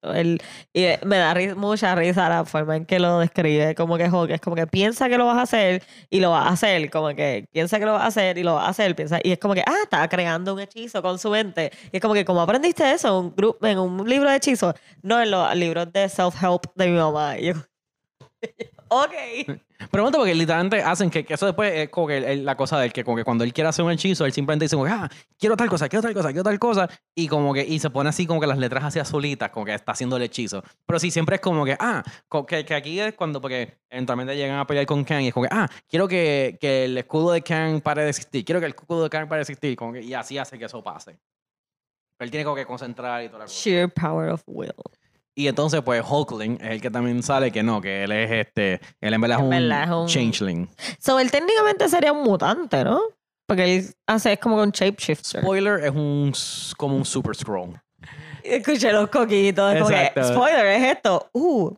Él- y eh, me da ri- mucha risa la forma en que lo describe, como que es como que piensa que lo vas a hacer y lo vas a hacer, como que piensa que lo vas a hacer y lo vas a hacer, piensa, y es como que, ah, está creando un hechizo con su mente. Y es como que, ¿cómo aprendiste eso? ¿En un, grupo, en un libro de hechizos? No, en los libros de self-help de mi mamá. Y yo, <laughs> ok. <laughs> Pero bueno, porque literalmente hacen que, que eso después es como que el- la cosa del que, como que cuando él quiere hacer un hechizo, él simplemente dice como que, ah, quiero tal cosa, quiero tal cosa, quiero tal cosa, y como que, y se pone así como que las letras así azulitas, como que está haciendo el hechizo. Pero sí, siempre es como que, ah, co- que, que aquí es cuando, porque eventualmente llegan a pelear con Kang y es como que, ah, quiero que, que el escudo de Kang pare de existir, quiero que el escudo de Kang pare de existir, como que, y así hace que eso pase. Él tiene como que concentrar y toda la cosa. Sheer power of will. Y entonces, pues, Hulkling es el que también sale que no, que él es este, él en verdad es En un, verdad es un- changeling. So, él técnicamente sería un mutante, ¿no? Porque él hace, es como un shapeshifter. Spoiler es un como un super scroll. Escuché los coquitos. es como que, Exacto. spoiler, es esto. Uh.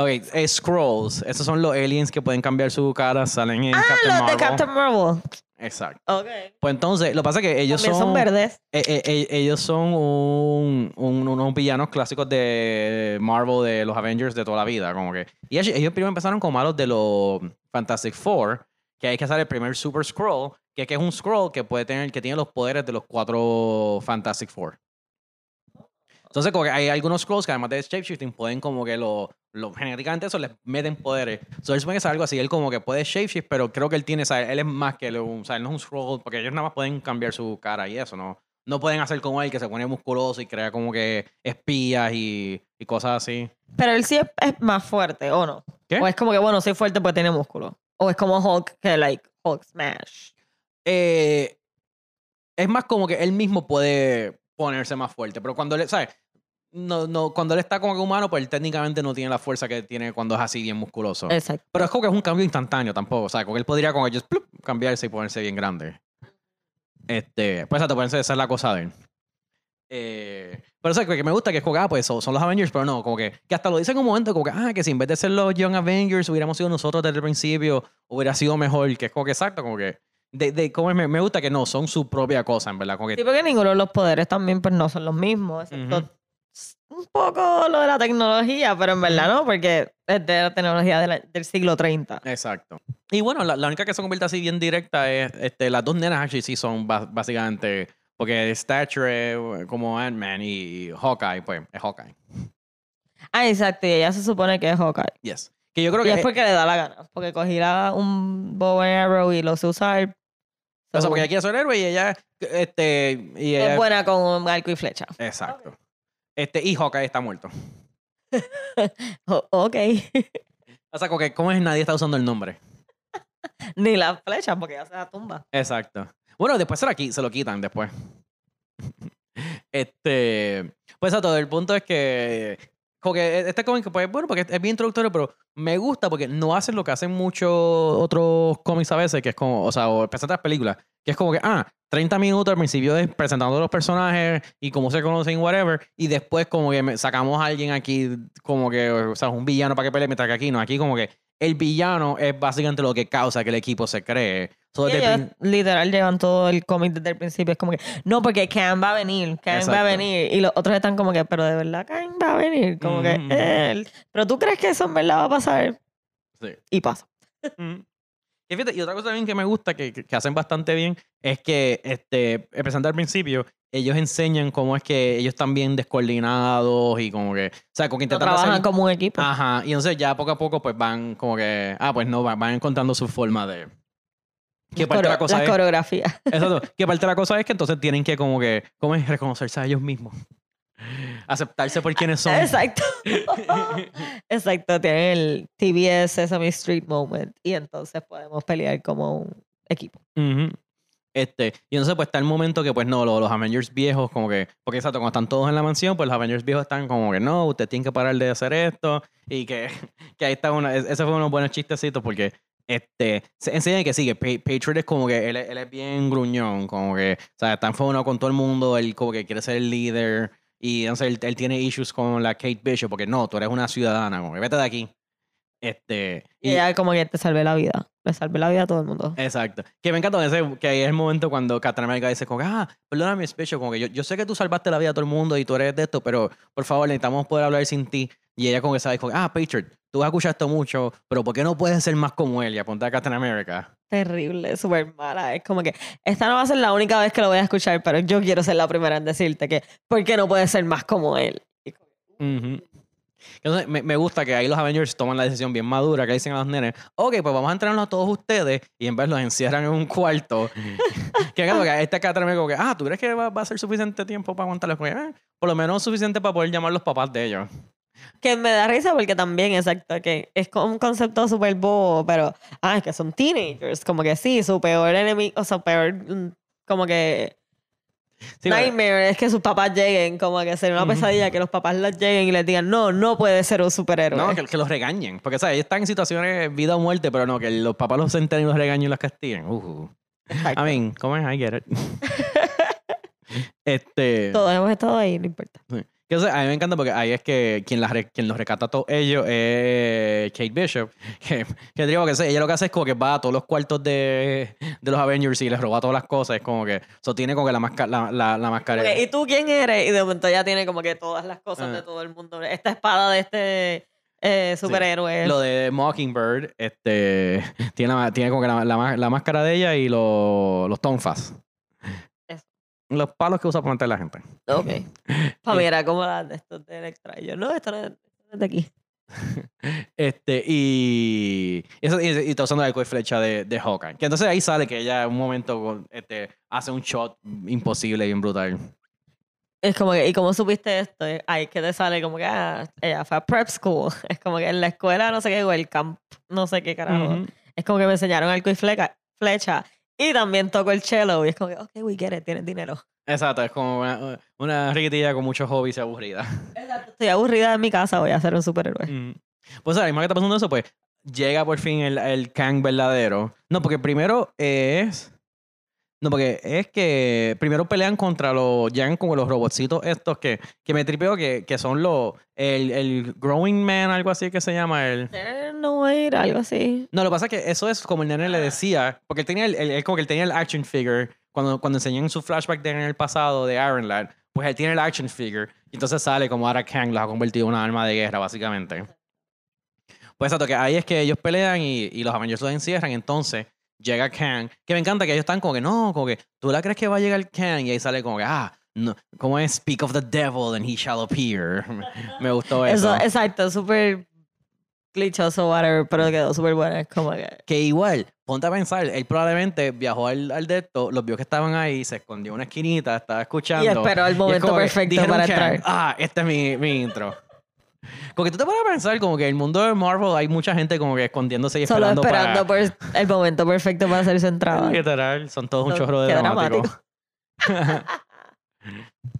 Ok, eh, scrolls, esos son los aliens que pueden cambiar su cara, salen en Ah, Captain los Marvel. de Captain Marvel. Exacto. Ok. Pues entonces, lo que pasa es que ellos También son, son verdes. eh, eh, eh, ellos son un, un- unos villanos clásicos de Marvel, de los Avengers de toda la vida, como que. Y ellos, ellos primero empezaron como malos de los Fantastic Four, que hay que hacer el primer Super Scroll, que, que es un scroll que puede tener, que tiene los poderes de los cuatro Fantastic Four. Entonces, como que hay algunos scrolls que además de shapeshifting pueden como que lo, lo genéticamente eso les meten poderes. Entonces, él supone que es algo así. Él como que puede shapeshift, pero creo que él tiene, o sea, él es más que lo, o sea, él no es un scroll, porque ellos nada más pueden cambiar su cara y eso, ¿no? No pueden hacer como él, que se pone musculoso y crea como que espías y, y cosas así. Pero él sí es, es más fuerte, ¿o no? ¿Qué? O es como que, bueno, soy fuerte porque tiene músculo. O es como Hulk, que, like, Hulk smash. Eh, es más como que él mismo puede ponerse más fuerte, pero cuando él, ¿sabes? No, no, cuando él está como que humano, pues él técnicamente no tiene la fuerza que tiene cuando es así bien musculoso. Exacto. Pero es como que es un cambio instantáneo tampoco. O sea, como que él podría como plup, cambiarse y ponerse bien grande. Este, pues exacto, ponerse, esa es la cosa de él. Eh, pero o sea, que me gusta que es como que, ah, pues son, son los Avengers, pero no, como que, que hasta lo dicen en un momento, como que, ah, que si en vez de ser los Young Avengers hubiéramos sido nosotros desde el principio, hubiera sido mejor, que es como que exacto, como que, de, de, como me, me gusta que no, son su propia cosa, en verdad, como que, Sí, porque ninguno de los poderes también pues no son los mismos, excepto un poco lo de la tecnología, pero en verdad no, porque es de la tecnología de la- del siglo 30. exacto. Y bueno, la, la única que se convierte así bien directa es, este, las dos nenas actually sí son básicamente, porque Stature es como Ant-Man y Hawkeye, pues, es Hawkeye. Ah, exacto, y ella se supone que es Hawkeye. Yes. Que yo creo Y que es porque le da la gana, porque cogirá un bow and arrow y lo sé usar. O sea, porque ella quiere ser héroe y ella, este, y ella, es buena con un arco y flecha. exacto. Este, y Hawkeye está muerto. <laughs> O- ok. O sea, como que, ¿cómo es nadie está usando el nombre? <laughs> Ni la flecha, porque ya se la tumba. Exacto. Bueno, después se, la, se lo quitan después. <laughs> este, pues a todo el punto es que, como que este cómic, pues bueno, porque es bien introductorio, pero me gusta porque no hacen lo que hacen muchos otros cómics a veces, que es como, o sea, o presentan las películas, que es como que, ah, 30 minutos al principio presentando a los personajes y cómo se conocen, whatever, y después como que sacamos a alguien aquí, como que, o sea, un villano para que pelee, mientras que aquí no, aquí como que el villano es básicamente lo que causa que el equipo se cree. So, ellos literal llevan todo el cómic desde el principio. Es como que, no, porque Khan va a venir, Khan va a venir. Y los otros están como que, pero de verdad Khan va a venir. Como que, él. Pero tú crees que eso en verdad va a pasar. Sí. Y pasa. Mm. Y, fíjate, y otra cosa también que me gusta, que, que- hacen bastante bien, es que, este, empezando al principio, ellos enseñan cómo es que ellos están bien descoordinados y como que, o sea, como que intentan trabajan hacer... como un equipo. Ajá, y entonces ya poco a poco pues van como que, ah, pues no, van, van encontrando su forma de... Que parte de la cosa es... coreografías. Exacto, que parte de la cosa es que entonces tienen que como que, ¿cómo es? Reconocerse a ellos mismos. Aceptarse por quienes son. Exacto. <laughs> Exacto. Tienen el TBS Sesame Street Moment. Y entonces podemos pelear como un equipo. Ujú. Este, y entonces pues está el momento que pues no, lo- los, Avengers viejos como que, porque exacto, cuando están todos en la mansión, pues los Avengers viejos están como que no, usted tiene que parar de hacer esto y que, <laughs> que ahí está una, ese fue unos buenos chistecitos porque este, se enseñan que sí, que Pa- Patriot es como que él, él es bien gruñón, como que, o sea, está enfadado con todo el mundo, él como que quiere ser el líder y entonces él, él tiene issues con la Kate Bishop porque no, tú eres una ciudadana, como que vete de aquí. Este, Y ella como que te salvé la vida. Le salvé la vida a todo el mundo. Exacto. Que me encanta ese, que ahí es el momento cuando Captain America dice como que, ah, perdóname, Special, como que yo, yo sé que tú salvaste la vida a todo el mundo y tú eres de esto, pero por favor necesitamos poder hablar sin ti. Y ella como que sabe, como, ah, Patriot, tú has escuchado esto mucho, pero ¿por qué no puedes ser más como él y apuntar a Captain America? Terrible, súper mala. Es como que esta no va a ser la única vez que lo voy a escuchar, pero yo quiero ser la primera en decirte que, ¿por qué no puedes ser más como él? Entonces, me, me gusta que ahí los Avengers toman la decisión bien madura, que dicen a los nenes, ok, pues vamos a entrenarnos a todos ustedes y en vez los encierran en un cuarto. <laughs> que claro, que este Captain America como que, ah, ¿tú crees que va, va a ser suficiente tiempo para que, "Eh, por lo menos suficiente para poder llamar a los papás de ellos. Que me da risa porque también, exacto, que es como un concepto súper bobo, pero, ah, es que son teenagers. Como que sí, su peor enemigo, o sea, peor, mm, como que Sí, nightmare es que sus papás lleguen, como que sería una pesadilla que los papás les lleguen y les digan, no, no puede ser un superhéroe. No, que, que los regañen. Porque, ¿sabes? Están en situaciones vida o muerte, pero no, que los papás los senten y los regañen y los castiguen. Uh. Exacto. I mean, ¿cómo es? I get it. <laughs> este. Todos hemos estado ahí, no importa. Que, o sea, a mí me encanta porque ahí es que quien, las re- quien los rescata a todos ellos es Kate Bishop. <laughs> Que, que digo que ella lo que hace es como que va a todos los cuartos de, de los Avengers y les roba todas las cosas. Es como que. Eso tiene como que la, masca- la, la, la ¿Y tú quién eres? Y de momento ya tiene como que todas las cosas Ah. de todo el mundo. Esta espada de este eh, superhéroe. Lo de Mockingbird, este, <laughs> tiene, la- tiene como que la, la, ma- la máscara de ella y lo- los tonfas. Los palos que usa para matar a la gente. Ok. <laughs> Para mí era como las de estos de Electra. Y yo, no, esto no es, esto no es de aquí. <laughs> Este, y, eso, y, y está usando el arco y flecha de, de Hawkeye. Que entonces ahí sale que ella en un momento este, hace un shot imposible y bien brutal. Es como que, ¿y cómo supiste esto? Eh, Ahí es que te sale como que, ah, ella fue a prep school. <laughs> Es como que en la escuela no sé qué, o el camp, no sé qué carajo. Ujú. Es como que me enseñaron arco y fleca, flecha. Y también toco el cello. Y es como que, ok, we get it, tienes dinero. Exacto, es como una, una riquitilla con muchos hobbies y aburrida. Estoy aburrida en mi casa, voy a ser un superhéroe. Mm. Pues ahora mismo que está pasando eso, pues llega por fin el, el Kang verdadero. No, porque primero es. No, porque es que primero pelean contra los. Llegan como los robotcitos estos que, que me tripeo que, que son los. El, el Growing Man, algo así que se llama. El, No voy a ir, algo así. no, lo que pasa es que eso es como el nene le decía. Porque él tenía el, el- como que él tenía el action figure. Cuando, cuando enseñan su flashback de en el pasado de Iron Lad, pues él tiene el action figure. Y entonces sale como ahora Kang los ha convertido en una arma de guerra, básicamente. Pues exacto, que ahí es que ellos pelean y, y los Avengers los encierran. Entonces llega Kang, que me encanta que ellos están como que no, como que tú la crees que va a llegar Kang y ahí sale como que ah, no, como es Speak of the Devil and he shall appear. <laughs> me, gustó eso. Eso, exacto, súper clichoso, whatever, pero quedó súper bueno. Como que. Que igual, ponte a pensar, él probablemente viajó al, al de esto, los vio que estaban ahí, se escondió en una esquinita, estaba escuchando. Y esperó el momento perfecto para entrar. Ah, este es mi, mi intro. Porque tú te a pensar como que en el mundo de Marvel hay mucha gente como que escondiéndose y Solo esperando, esperando para... por el momento perfecto para hacer su entrada. Literal, son todos un chorro de qué dramáticos. <laughs> <laughs>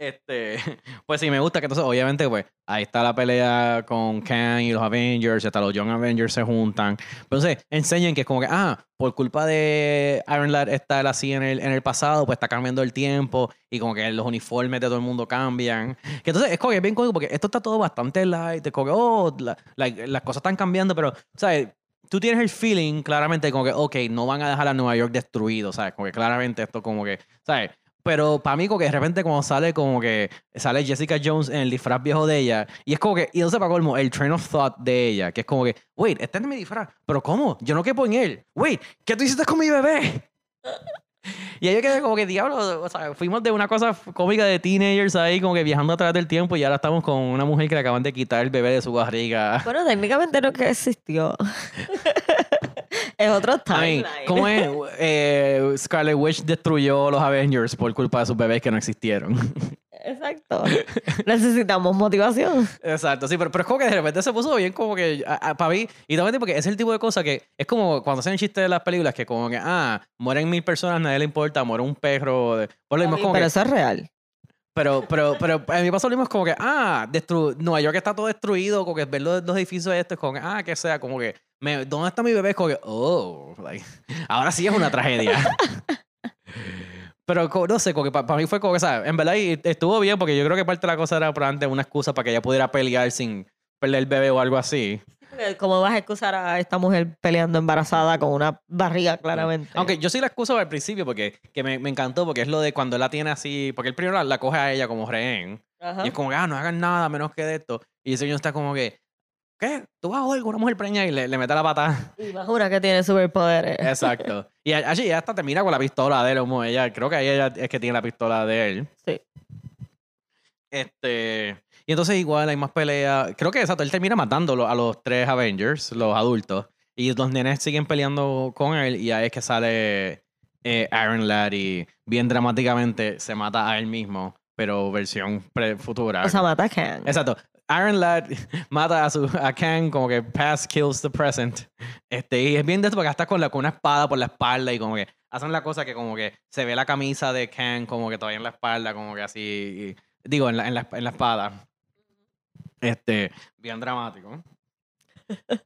Este, <laughs> pues sí, me gusta que entonces, obviamente, pues ahí está la pelea con Kang y los Avengers, hasta los Young Avengers se juntan. Entonces, enseñan que es como que, ah, por culpa de Iron Lad estar así en el, en el pasado, pues está cambiando el tiempo y como que los uniformes de todo el mundo cambian. Que entonces es como que es bien cómico porque esto está todo bastante light, es como que, oh, la- like, las cosas están cambiando, pero, ¿sabes? Tú tienes el feeling claramente como que, ok, no van a dejar a Nueva York destruido, ¿sabes? Como que claramente esto como que, ¿sabes? Pero para mí, como que de repente cuando sale como que sale Jessica Jones en el disfraz viejo de ella, y es como que, y no sé para colmo, el train of thought de ella, que es como que, wait, este es mi disfraz, pero ¿cómo? Yo no quepo en él. Wait, ¿qué tú hiciste con mi bebé? <laughs> Y yo quedé como que, diablo, o sea, fuimos de una cosa cómica de teenagers ahí, como que viajando a través del tiempo, y ahora estamos con una mujer que le acaban de quitar el bebé de su barriga. Bueno, técnicamente no que existió. <laughs> es otro I mean, timeline. ¿cómo es? <laughs> Eh, Scarlet Witch destruyó los Avengers por culpa de sus bebés que no existieron. Exacto. Necesitamos motivación. Exacto, sí, pero, pero es como que de repente se puso bien como que para mí, y también porque es el tipo de cosa que es como cuando hacen el chiste de las películas que como que, ah, mueren mil personas, nadie le importa, muere un perro, de- por lo mismo es como Pero que, eso es real. Pero, pero, pero a mí pasó lo mismo es como que, ah, destru Nueva York está todo destruido, como que ver los, los edificios estos, como que, ah, que sea, como que, me, ¿dónde está mi bebé? Es como que, oh, like, <laughs> ahora sí es una tragedia. <laughs> Pero no sé, para mí fue como que, ¿sabes? En verdad estuvo bien porque yo creo que parte de la cosa era probablemente una excusa para que ella pudiera pelear sin perder el bebé o algo así. Porque ¿Cómo vas a excusar a esta mujer peleando embarazada con una barriga claramente? Aunque yo sí la excuso al principio porque que me, me encantó porque es lo de cuando él la tiene así, porque él primero la, la coge a ella como rehén. Ajá. Y es como que, ah, no hagan nada menos que de esto. Y ese señor está como que, ¿qué? ¿Tú vas a con una mujer preña y le, le mete la pata? Y una que tiene superpoderes. Exacto. <laughs> Y allí hasta termina con la pistola de él. Como ella, creo que ahí ella es que tiene la pistola de él. Sí. Este. Y entonces igual hay más peleas. Creo que exacto, él termina matando a los tres Avengers, los adultos. Y los nenes siguen peleando con él. Y ahí es que sale eh, Iron Lad y bien dramáticamente se mata a él mismo, pero versión pre futura. O sea, mata a Kang. Exacto. Iron Lad <laughs> mata a, su, a Kang como que past kills the present. Este, y es bien de esto porque está con, la, con una espada por la espalda y como que hacen la cosa que como que se ve la camisa de Kang como que todavía en la espalda, como que así, y- digo, en la, en la, en la espada. Este, bien dramático.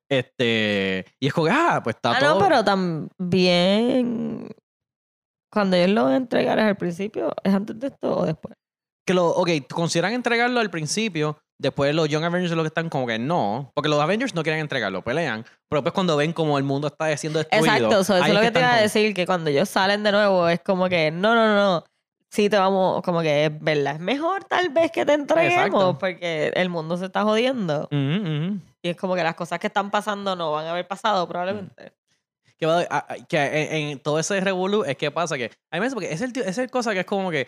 Este, y es como que, ah, pues está Ah, todo... no, pero también. Cuando ellos lo es al principio, ¿es antes de esto o después? que lo, ok, consideran entregarlo al principio, después los Young Avengers lo que están como que no, porque los Avengers no quieren entregarlo, pelean, pero después cuando ven como el mundo está siendo destruido. Exacto, so, eso es lo que, te están iba a como- decir, que cuando ellos salen de nuevo es como que, no, no, no, sí te vamos, como que es verdad, es mejor tal vez que te entreguemos Exacto. porque el mundo se está jodiendo. Y es como que las cosas que están pasando no van a haber pasado probablemente. que, va- a- que en, en todo ese revolú es que pasa que. A mí me porque es el, es el cosa que es como que.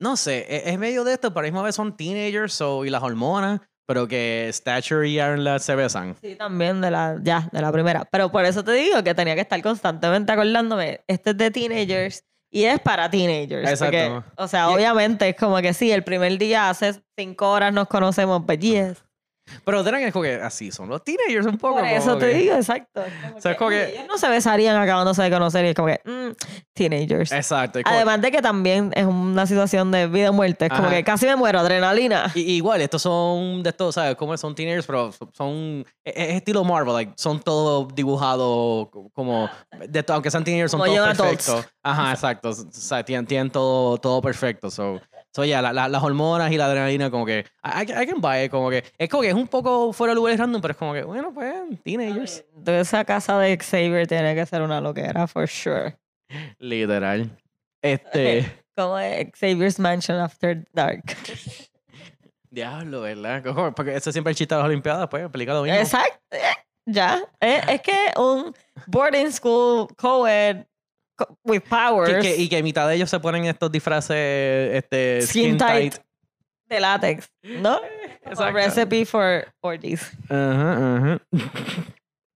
No sé, e- es, medio de esto, pero a la misma vez son teenagers so, y las hormonas, pero que Stature y Aaron Ladd se besan. Sí, también de la, ya, de la primera. Pero por eso te digo que tenía que estar constantemente acordándome. Este es de teenagers y es para teenagers. Exacto. porque, o sea, obviamente es como que sí, el primer día hace cinco horas nos conocemos, but yes. Pero Drag es como que así son los teenagers un poco. Por eso te que- digo, exacto. Es como O sea, es como "Oye, que- ellos no se besarían acabándose de conocer y es como que, mm, teenagers. Exacto. como- Además de que también es una situación de vida o muerte. Es como Ajá. que casi me muero, adrenalina. Y- igual, estos son de estos, ¿sabes? Como son teenagers, pero son. Es, es estilo Marvel, like, son todos dibujados como. De, esto- aunque sean teenagers, son Como todos perfectos. Ajá, exacto. O sea, tienen, tienen todo, todo perfecto. So, so yeah, la- la- las hormonas y la adrenalina, como que. I, I can buy it, como que. Es como que es un poco fuera de lugar random, pero es como que, bueno, pues, teenagers. Entonces esa casa de Xavier tiene que ser una loquera, for sure. Literal. Este. <laughs> Como es Xavier's Mansion After Dark. <laughs> Diablo, ¿verdad? Porque eso siempre el chiste de las Olimpiadas, pues, explicado bien. Exacto. eh, Ya. Es, es que un boarding school co-ed co- with powers Que, que- y que mitad de ellos se ponen estos disfraces este, Skin skin, tight. tight. De látex, ¿no? Exacto. Recipe for orgies. Ajá, ajá.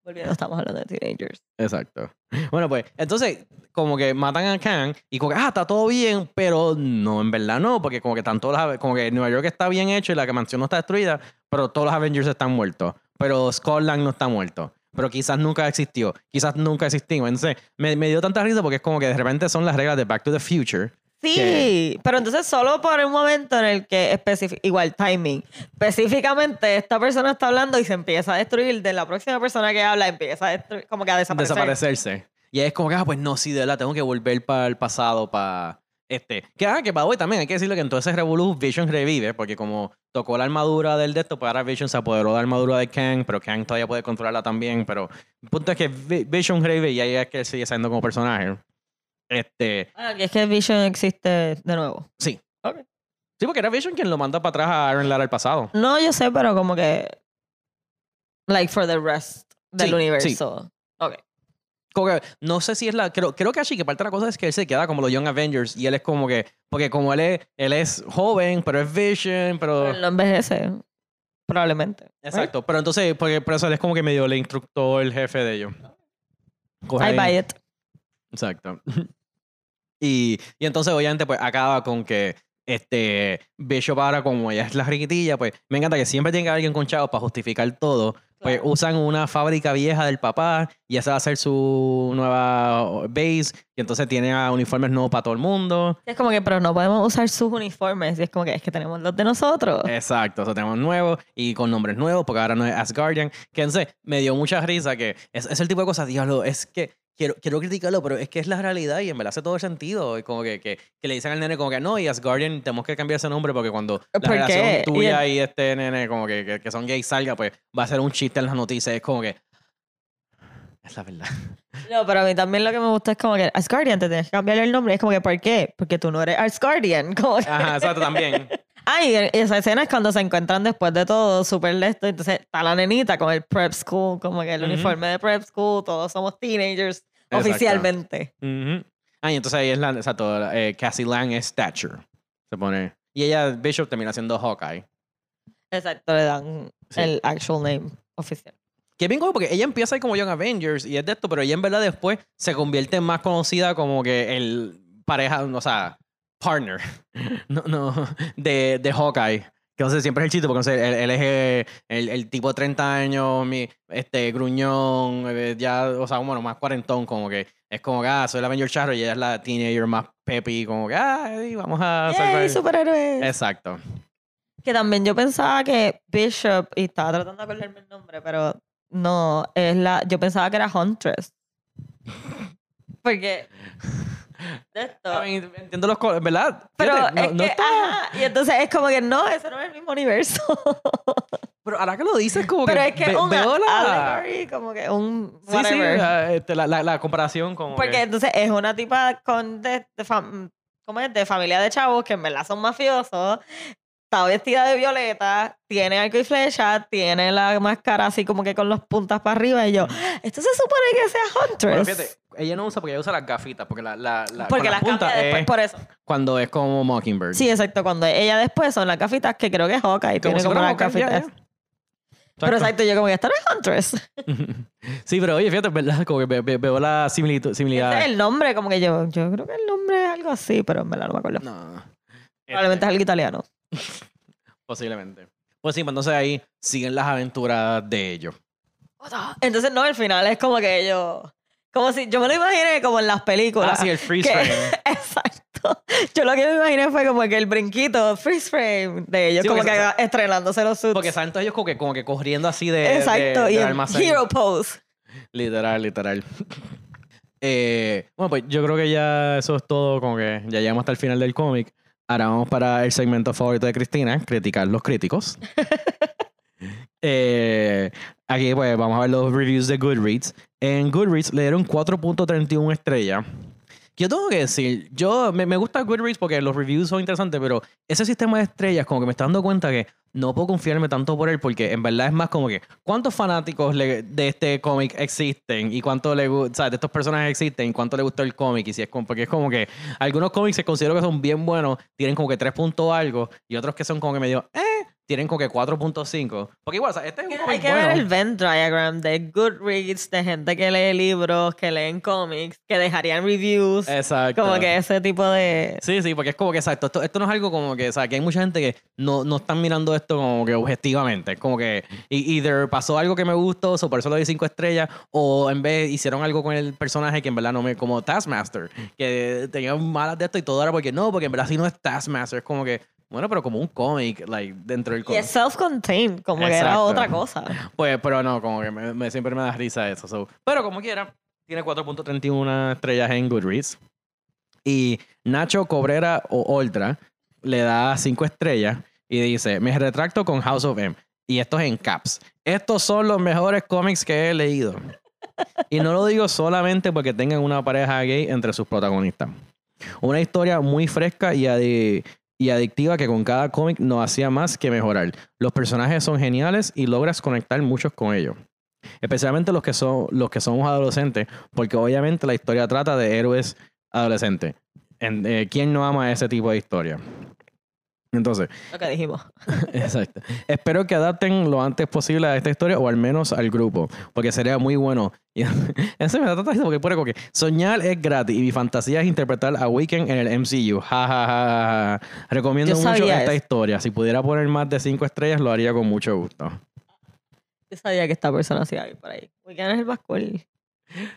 Volviendo, estamos hablando de teenagers. Exacto. Bueno, pues, entonces, como que matan a Kang y como que, ah, está todo bien, pero no, en verdad no, porque como que están todos los, Ave- como que Nueva York está bien hecho y la mansión no está destruida, pero todos los Avengers están muertos. Pero Scotland no está muerto. Pero quizás nunca existió. Quizás nunca existimos. Entonces, me, me dio tanta risa porque es como que de repente son las reglas de Back to the Future. Sí, Que- pero entonces solo por un momento en el que igual timing, específicamente esta persona está hablando y se empieza a destruir, de la próxima persona que habla empieza a destruir, como que a desaparecer. desaparecerse. Y es como que, ah, pues no, sí, de verdad, tengo que volver para el pasado, para este. Que, ah, que para hoy también hay que decirle que entonces Revolu Vision revive, porque como tocó la armadura del de esto, pues ahora Vision se apoderó de la armadura de Kang, pero Kang todavía puede controlarla también. Pero el punto es que Vi- Vision revive y ahí es que él sigue siendo como personaje. Este. Ah, que es que Vision existe de nuevo. Sí. Ok. Sí, porque era Vision quien lo manda para atrás a Aaron Lara al pasado. No, yo sé, pero como que. Like for the rest del Sí, sí. universo. Ok. Como que, no sé si es la. Creo, creo que así que parte de la cosa es que él se queda como los Young Avengers y él es como que. Porque como él es, él es joven, pero es Vision, pero. Pero él no envejece. Probablemente. Exacto, pero entonces, porque por eso él es como que medio el instructor, el jefe de ellos. Coge I buy it. Exacto. <laughs> Y, y entonces, obviamente, pues acaba con que este Bishop ahora, como ella es la riquitilla, pues me encanta que siempre tiene que haber alguien con chavos para justificar todo. Pues Claro. usan una fábrica vieja del papá y esa va a ser su nueva base. Y entonces tiene a uniformes nuevos para todo el mundo. Es como que, pero no podemos usar sus uniformes. Y es como que es que tenemos los de nosotros. Exacto, eso tenemos nuevos y con nombres nuevos, porque ahora no es Asgardian. Que entonces me dio mucha risa que es, es el tipo de cosas, diablo, es que quiero, quiero criticarlo, pero es que es la realidad y en verdad hace todo el sentido. Y como que, que, que le dicen al nene como que no, y Asgardian tenemos que cambiar ese nombre porque cuando la ¿Por relación qué? Y tuya y, este nene como que, que, que son gays salga, pues va a ser un chiste en las noticias. Es como que... Es la verdad. <laughs> No, pero a mí también lo que me gusta es como que Asgardian te tienes que cambiar el nombre. Es como que, ¿por qué? Porque tú no eres Asgardian. <laughs> Como que- Ajá, exacto, también. Ay, esa escena es cuando se encuentran después de todo, súper lesto. Entonces está la nenita con el prep school, como que el uniforme de prep school, todos somos teenagers Exacto. oficialmente. Ah, y entonces ahí es la, exacto, eh, Cassie Lang es Stature. Se pone... Y ella, Bishop, termina siendo Hawkeye. Exacto, le dan Sí. el actual name oficial. Que bien porque ella empieza ahí como Young Avengers y es de esto, pero ella en verdad después se convierte en más conocida como que el pareja, o sea, partner, no, no, de, de Hawkeye. Que no sé, siempre es el chiste, porque no sé, él, él es eh, el, el tipo de 30 años, mi, este, gruñón, eh, ya, o sea, bueno, más cuarentón, como que es como que, ah, soy el Avenger Charro y ella es la teenager más peppy, como que, ah, vamos a ¡Yay, superhéroes! Exacto. Que también yo pensaba que Bishop, y estaba tratando de acordarme el nombre, pero no, es la, yo pensaba que era Huntress. <laughs> Porque de esto. I mean, entiendo los colores, ¿verdad? Pero Fíjate, es no- no que, está- ajá, y entonces es como que no, eso no es el mismo universo. <laughs> Pero ahora que lo dices, como Pero que es que un veo la... allegory, como que un Sí, sí, whatever. la, este, la, la comparación como Porque que- entonces es una tipa con de, de fam- ¿cómo es? de familia de chavos que en verdad son mafiosos. Está vestida de violeta, tiene arco y flecha, tiene la máscara así como que con las puntas para arriba. Y yo, esto se supone que sea Bueno, Huntress. fíjate, ella no usa porque ella usa las gafitas, porque la, la, la porque las puntas después, es por eso. cuando es como Mockingbird. Sí, exacto. Cuando ella después son las gafitas que creo que es Hawkeye. Como Tiene si como ya, gafitas. Pero Exacto. yo como que esta no es Huntress. <laughs> Sí, pero oye, fíjate, ¿verdad? Como que ve- ve- veo la similitud, Ese similidad. es el nombre, como que yo, yo creo que el nombre es algo así, pero en verdad no me acuerdo. No. Probablemente Este, es algo italiano. Posiblemente. Pues sí, pues entonces ahí siguen las aventuras de ellos. Entonces, no, al final es como que ellos. Como si. Yo me lo imaginé como en las películas. Ah, sí, el freeze que- frame. <laughs> Exacto. Yo lo que me imaginé fue como que el brinquito, freeze frame de ellos, Sí, como que estrenándose los suits. Porque saben todos ellos como que, como que corriendo así de, Exacto, de- y el hero pose. Literal, literal. <laughs> Eh, bueno, pues yo creo que ya eso es todo, como que ya llegamos hasta el final del cómic. Ahora vamos para el segmento favorito de Cristina, criticar los críticos. <laughs> Eh, aquí pues vamos a ver los reviews de Goodreads. En Goodreads le dieron 4.31 estrellas. Yo tengo que decir, yo me, me gusta Goodreads porque los reviews son interesantes, pero ese sistema de estrellas como que me está dando cuenta que no puedo confiarme tanto por él porque en verdad es más como que cuántos fanáticos le- de este cómic existen y cuánto le o de estos personajes existen y cuánto le gustó el cómic y si es como, porque es como que algunos cómics se considero que son bien buenos, tienen como que 3 puntos algo y otros que son como que medio eh, tienen como que 4.5. Porque igual, o sea, este es un Hay que ver bueno. el Venn diagram de Goodreads, de gente que lee libros, que leen cómics, que dejarían reviews. Exacto. Como que ese tipo de. Sí, sí, porque es como que exacto. Esto, esto no es algo como que, o sea, que hay mucha gente que no, no están mirando esto como que objetivamente. Es como que either pasó algo que me gustó, o por eso le di cinco estrellas, o en vez hicieron algo con el personaje que en verdad no me. como Taskmaster, que tenían malas de esto y todo era porque no, porque en verdad si no es Taskmaster, es como que. Bueno, pero como un cómic, like, dentro del Y cómic. es self-contained, como que era otra cosa. <laughs> Pues, pero no, como que me, me- siempre me da risa eso. so. Pero como quiera, tiene 4.31 estrellas en Goodreads. Y Nacho Cobrera o Ultra le da 5 estrellas y dice, me retracto con House of M. Y esto es en caps. Estos son los mejores cómics que he leído. <laughs> Y no lo digo solamente porque tengan una pareja gay entre sus protagonistas. Una historia muy fresca y, adi- y adictiva que con cada cómic no hacía más que mejorar. Los personajes son geniales y logras conectar muchos con ellos. Especialmente los que son los que somos adolescentes, porque obviamente la historia trata de héroes adolescentes. En- eh, ¿Quién no ama ese tipo de historia? Entonces, Lo que dijimos. <laughs> Exacto. Espero que adapten lo antes posible a esta historia o al menos al grupo, porque sería muy bueno. Y <laughs> eso me da tanta porque como que soñar es gratis y mi fantasía es interpretar a Weekend en el MCU. Ja, ja, ja. Recomiendo Yo mucho esta eso. historia. Si pudiera poner más de cinco estrellas, lo haría con mucho gusto. Yo sabía que esta persona se iba a ir por ahí. Weekend es el más cool.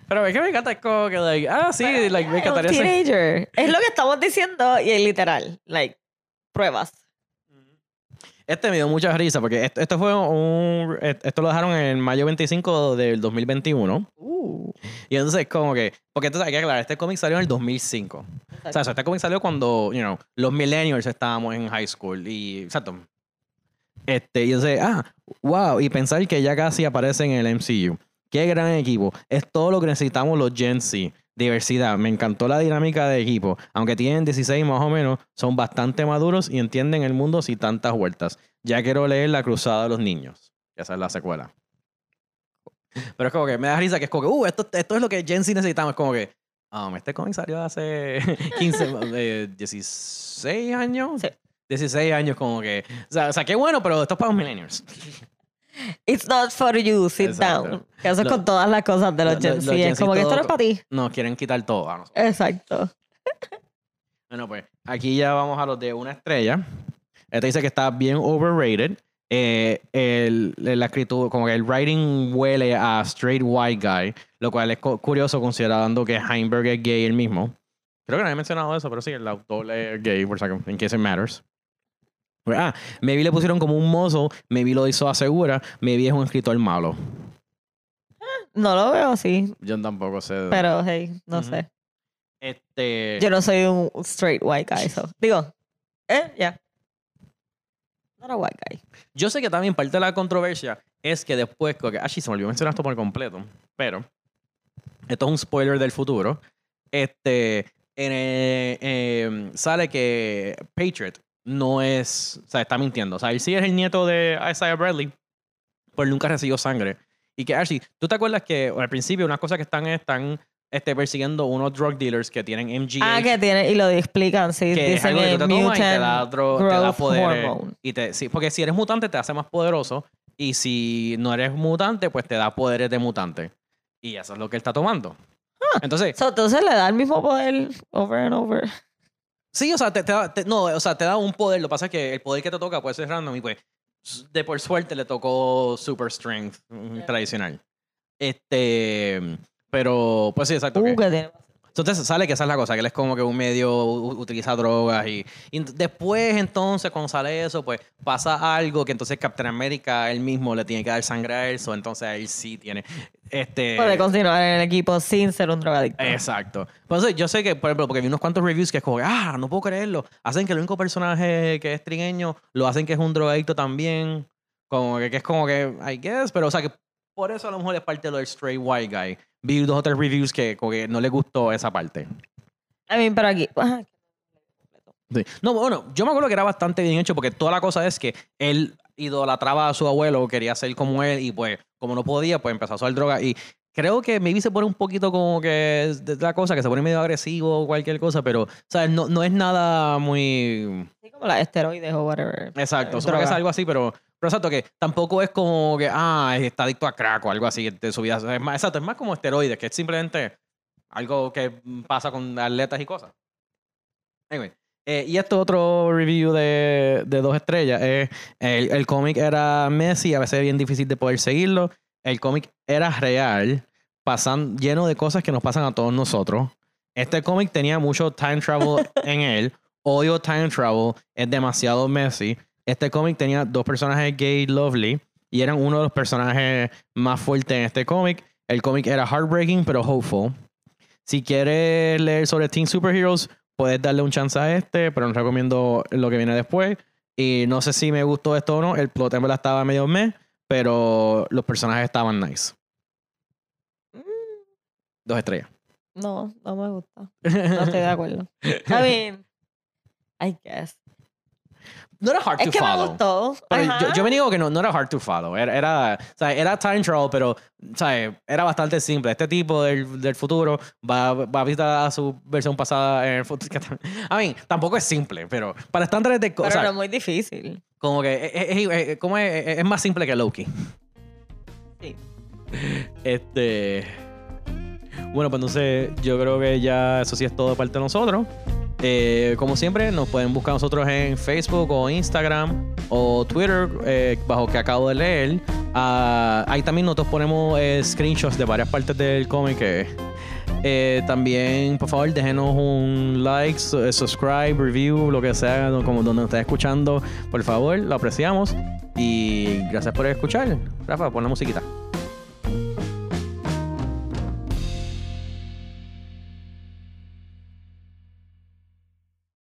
Pero es que me encanta, es como que, like, ah, sí, like, me encantaría ser- teenager. Es lo que estamos diciendo y es literal. Like, pruebas. Este me dio mucha risa porque esto, esto fue un. Esto lo dejaron en mayo 25 del 2021. Uh. Y entonces, como que. Porque entonces hay que aclarar, este cómic salió en el 2005. O sea, este cómic salió cuando, you know, los millennials estábamos en high school. Y. Exacto. Este, y entonces, ah, wow. Y pensar que ya casi aparece en el MCU. Qué gran equipo. Es todo lo que necesitamos los Gen Z. Diversidad. Me encantó la dinámica de equipo. Aunque tienen 16 más o menos, son bastante maduros y entienden el mundo sin tantas vueltas. Ya quiero leer La Cruzada de los Niños. Esa es la secuela. Pero es como que me da risa que es como que, uh, esto, esto es lo que Gen Z necesitamos. Es como que, um, este cómic salió hace <laughs> 15, eh, 16 años. Sí. 16 años, como que. O sea, o sea, qué bueno, pero esto es para los millennials. It's not for you, sit Exacto. down. Que eso es Lo- con todas las cosas de los lo- Gen lo- Z. Gen Es como que esto no es para ti. Nos quieren quitar todo a. Exacto. <laughs> Bueno, pues aquí ya vamos a los de una estrella. Este dice que está bien overrated. Eh, el, la escritura, como que el writing huele a straight white guy, lo cual es cu- curioso considerando que Heinberg es gay él mismo. Creo que no había mencionado eso, pero sí, el autor es gay, por si acaso, in case it matters. Pues, ah, maybe le pusieron como un mozo, maybe lo hizo asegura, maybe es un escritor malo. No lo veo así, Yo tampoco sé. pero hey, no Ujú. sé. Este. Yo no soy un straight white guy, so. Digo, eh, yeah. Not a white guy. Yo sé que también parte de la controversia es que después, que, ah, sí, se me olvidó mencionar esto por completo, pero esto es un spoiler del futuro. Este, en el- em, sale que Patriot no es, o sea, está mintiendo. O sea, él sí es el nieto de Isaiah Bradley, pero nunca recibió sangre. Y que, Archie, ¿tú te acuerdas que al principio unas cosas que están están este, persiguiendo unos drug dealers que tienen MGH? Ah, que tiene, y lo explican, sí. que es algo que tú te tomas y te da, otro, te da hormone. Y te, sí, porque si eres mutante te hace más poderoso. Y si no eres mutante, pues te da poderes de mutante. Y eso es lo que él está tomando. Entonces, So, entonces le da el mismo poder over and over. Sí, o sea, te, te da, te- no, o sea, te da un poder. Lo que pasa es que el poder que te toca puede ser random y pues de por suerte le tocó Super Strength mm, Yeah. tradicional. Este, pero pues sí, exacto. Uh, que- que tiene. Entonces sale que esa es la cosa, que él es como que un medio utiliza drogas y, y después entonces cuando sale eso, pues pasa algo que entonces Captain America él mismo le tiene que dar sangre a él, so, entonces él sí tiene este Puede continuar en el equipo sin ser un drogadicto. Exacto. Entonces, yo sé que, por ejemplo, porque vi unos cuantos reviews que es como, ah, no puedo creerlo. Hacen que el único personaje que es trigueño, lo hacen que es un drogadicto también. Como que, que es como que, I guess, pero o sea que por eso a lo mejor es parte de lo del straight white guy. Vi dos o tres reviews que como que no le gustó esa parte. I mean, pero aquí. ajá, Sí. No, bueno, yo me acuerdo que era bastante bien hecho porque toda la cosa es que él idolatraba a su abuelo, quería ser como él y pues como no podía, pues empezó a usar droga y creo que maybe se pone un poquito como que de la cosa, que se pone medio agresivo o cualquier cosa, pero, ¿sabes? No, no es nada muy... Sí, como las esteroides o whatever. Exacto, supongo que es algo así, pero, pero exacto, que tampoco es como que, ah, está adicto a crack o algo así de su vida. Es más, exacto, es más como esteroides, que es simplemente algo que pasa con atletas y cosas. Anyway, eh, y esto otro review de, de dos estrellas. eh, el el cómic era Messi, a veces es bien difícil de poder seguirlo. El cómic era real, pasan, lleno de cosas que nos pasan a todos nosotros. Este cómic tenía mucho time travel <laughs> en él. Odio time travel, es demasiado Messi. Este cómic tenía dos personajes gay lovely y eran uno de los personajes más fuertes en este cómic. El cómic era heartbreaking pero hopeful. Si quieres leer sobre Teen Superheroes, puedes darle un chance a este, pero no recomiendo lo que viene después. Y no sé si me gustó esto o no. El plot en verdad estaba medio meh, pero los personajes estaban nice. Mm, Dos estrellas. No, no me gusta. <laughs> No estoy de acuerdo. I mean, I guess. No era hard Es to que me follow. gustó. Pero yo, me digo que no, no era hard to follow. Era, era, o sea, era time travel, pero o sea, era bastante simple. Este tipo del, del futuro va, va a visitar a su versión pasada en el futuro. <laughs> I mean, tampoco es simple, pero para estándares de Pero cosas, no es muy difícil. como que es, como es, es más simple que Loki. Sí. <laughs> Este. Bueno, pues entonces yo creo que ya eso sí es todo de parte de nosotros. Eh, como siempre, nos pueden buscar nosotros en Facebook o Instagram o Twitter, eh, bajo que acabo de leer. Ah, ahí también nosotros ponemos eh, screenshots de varias partes del cómic. eh, también, por favor, déjenos un like, su- subscribe, review, lo que sea, como donde nos escuchando. Por favor, lo apreciamos. Y gracias por escuchar. Rafa, pon la musiquita.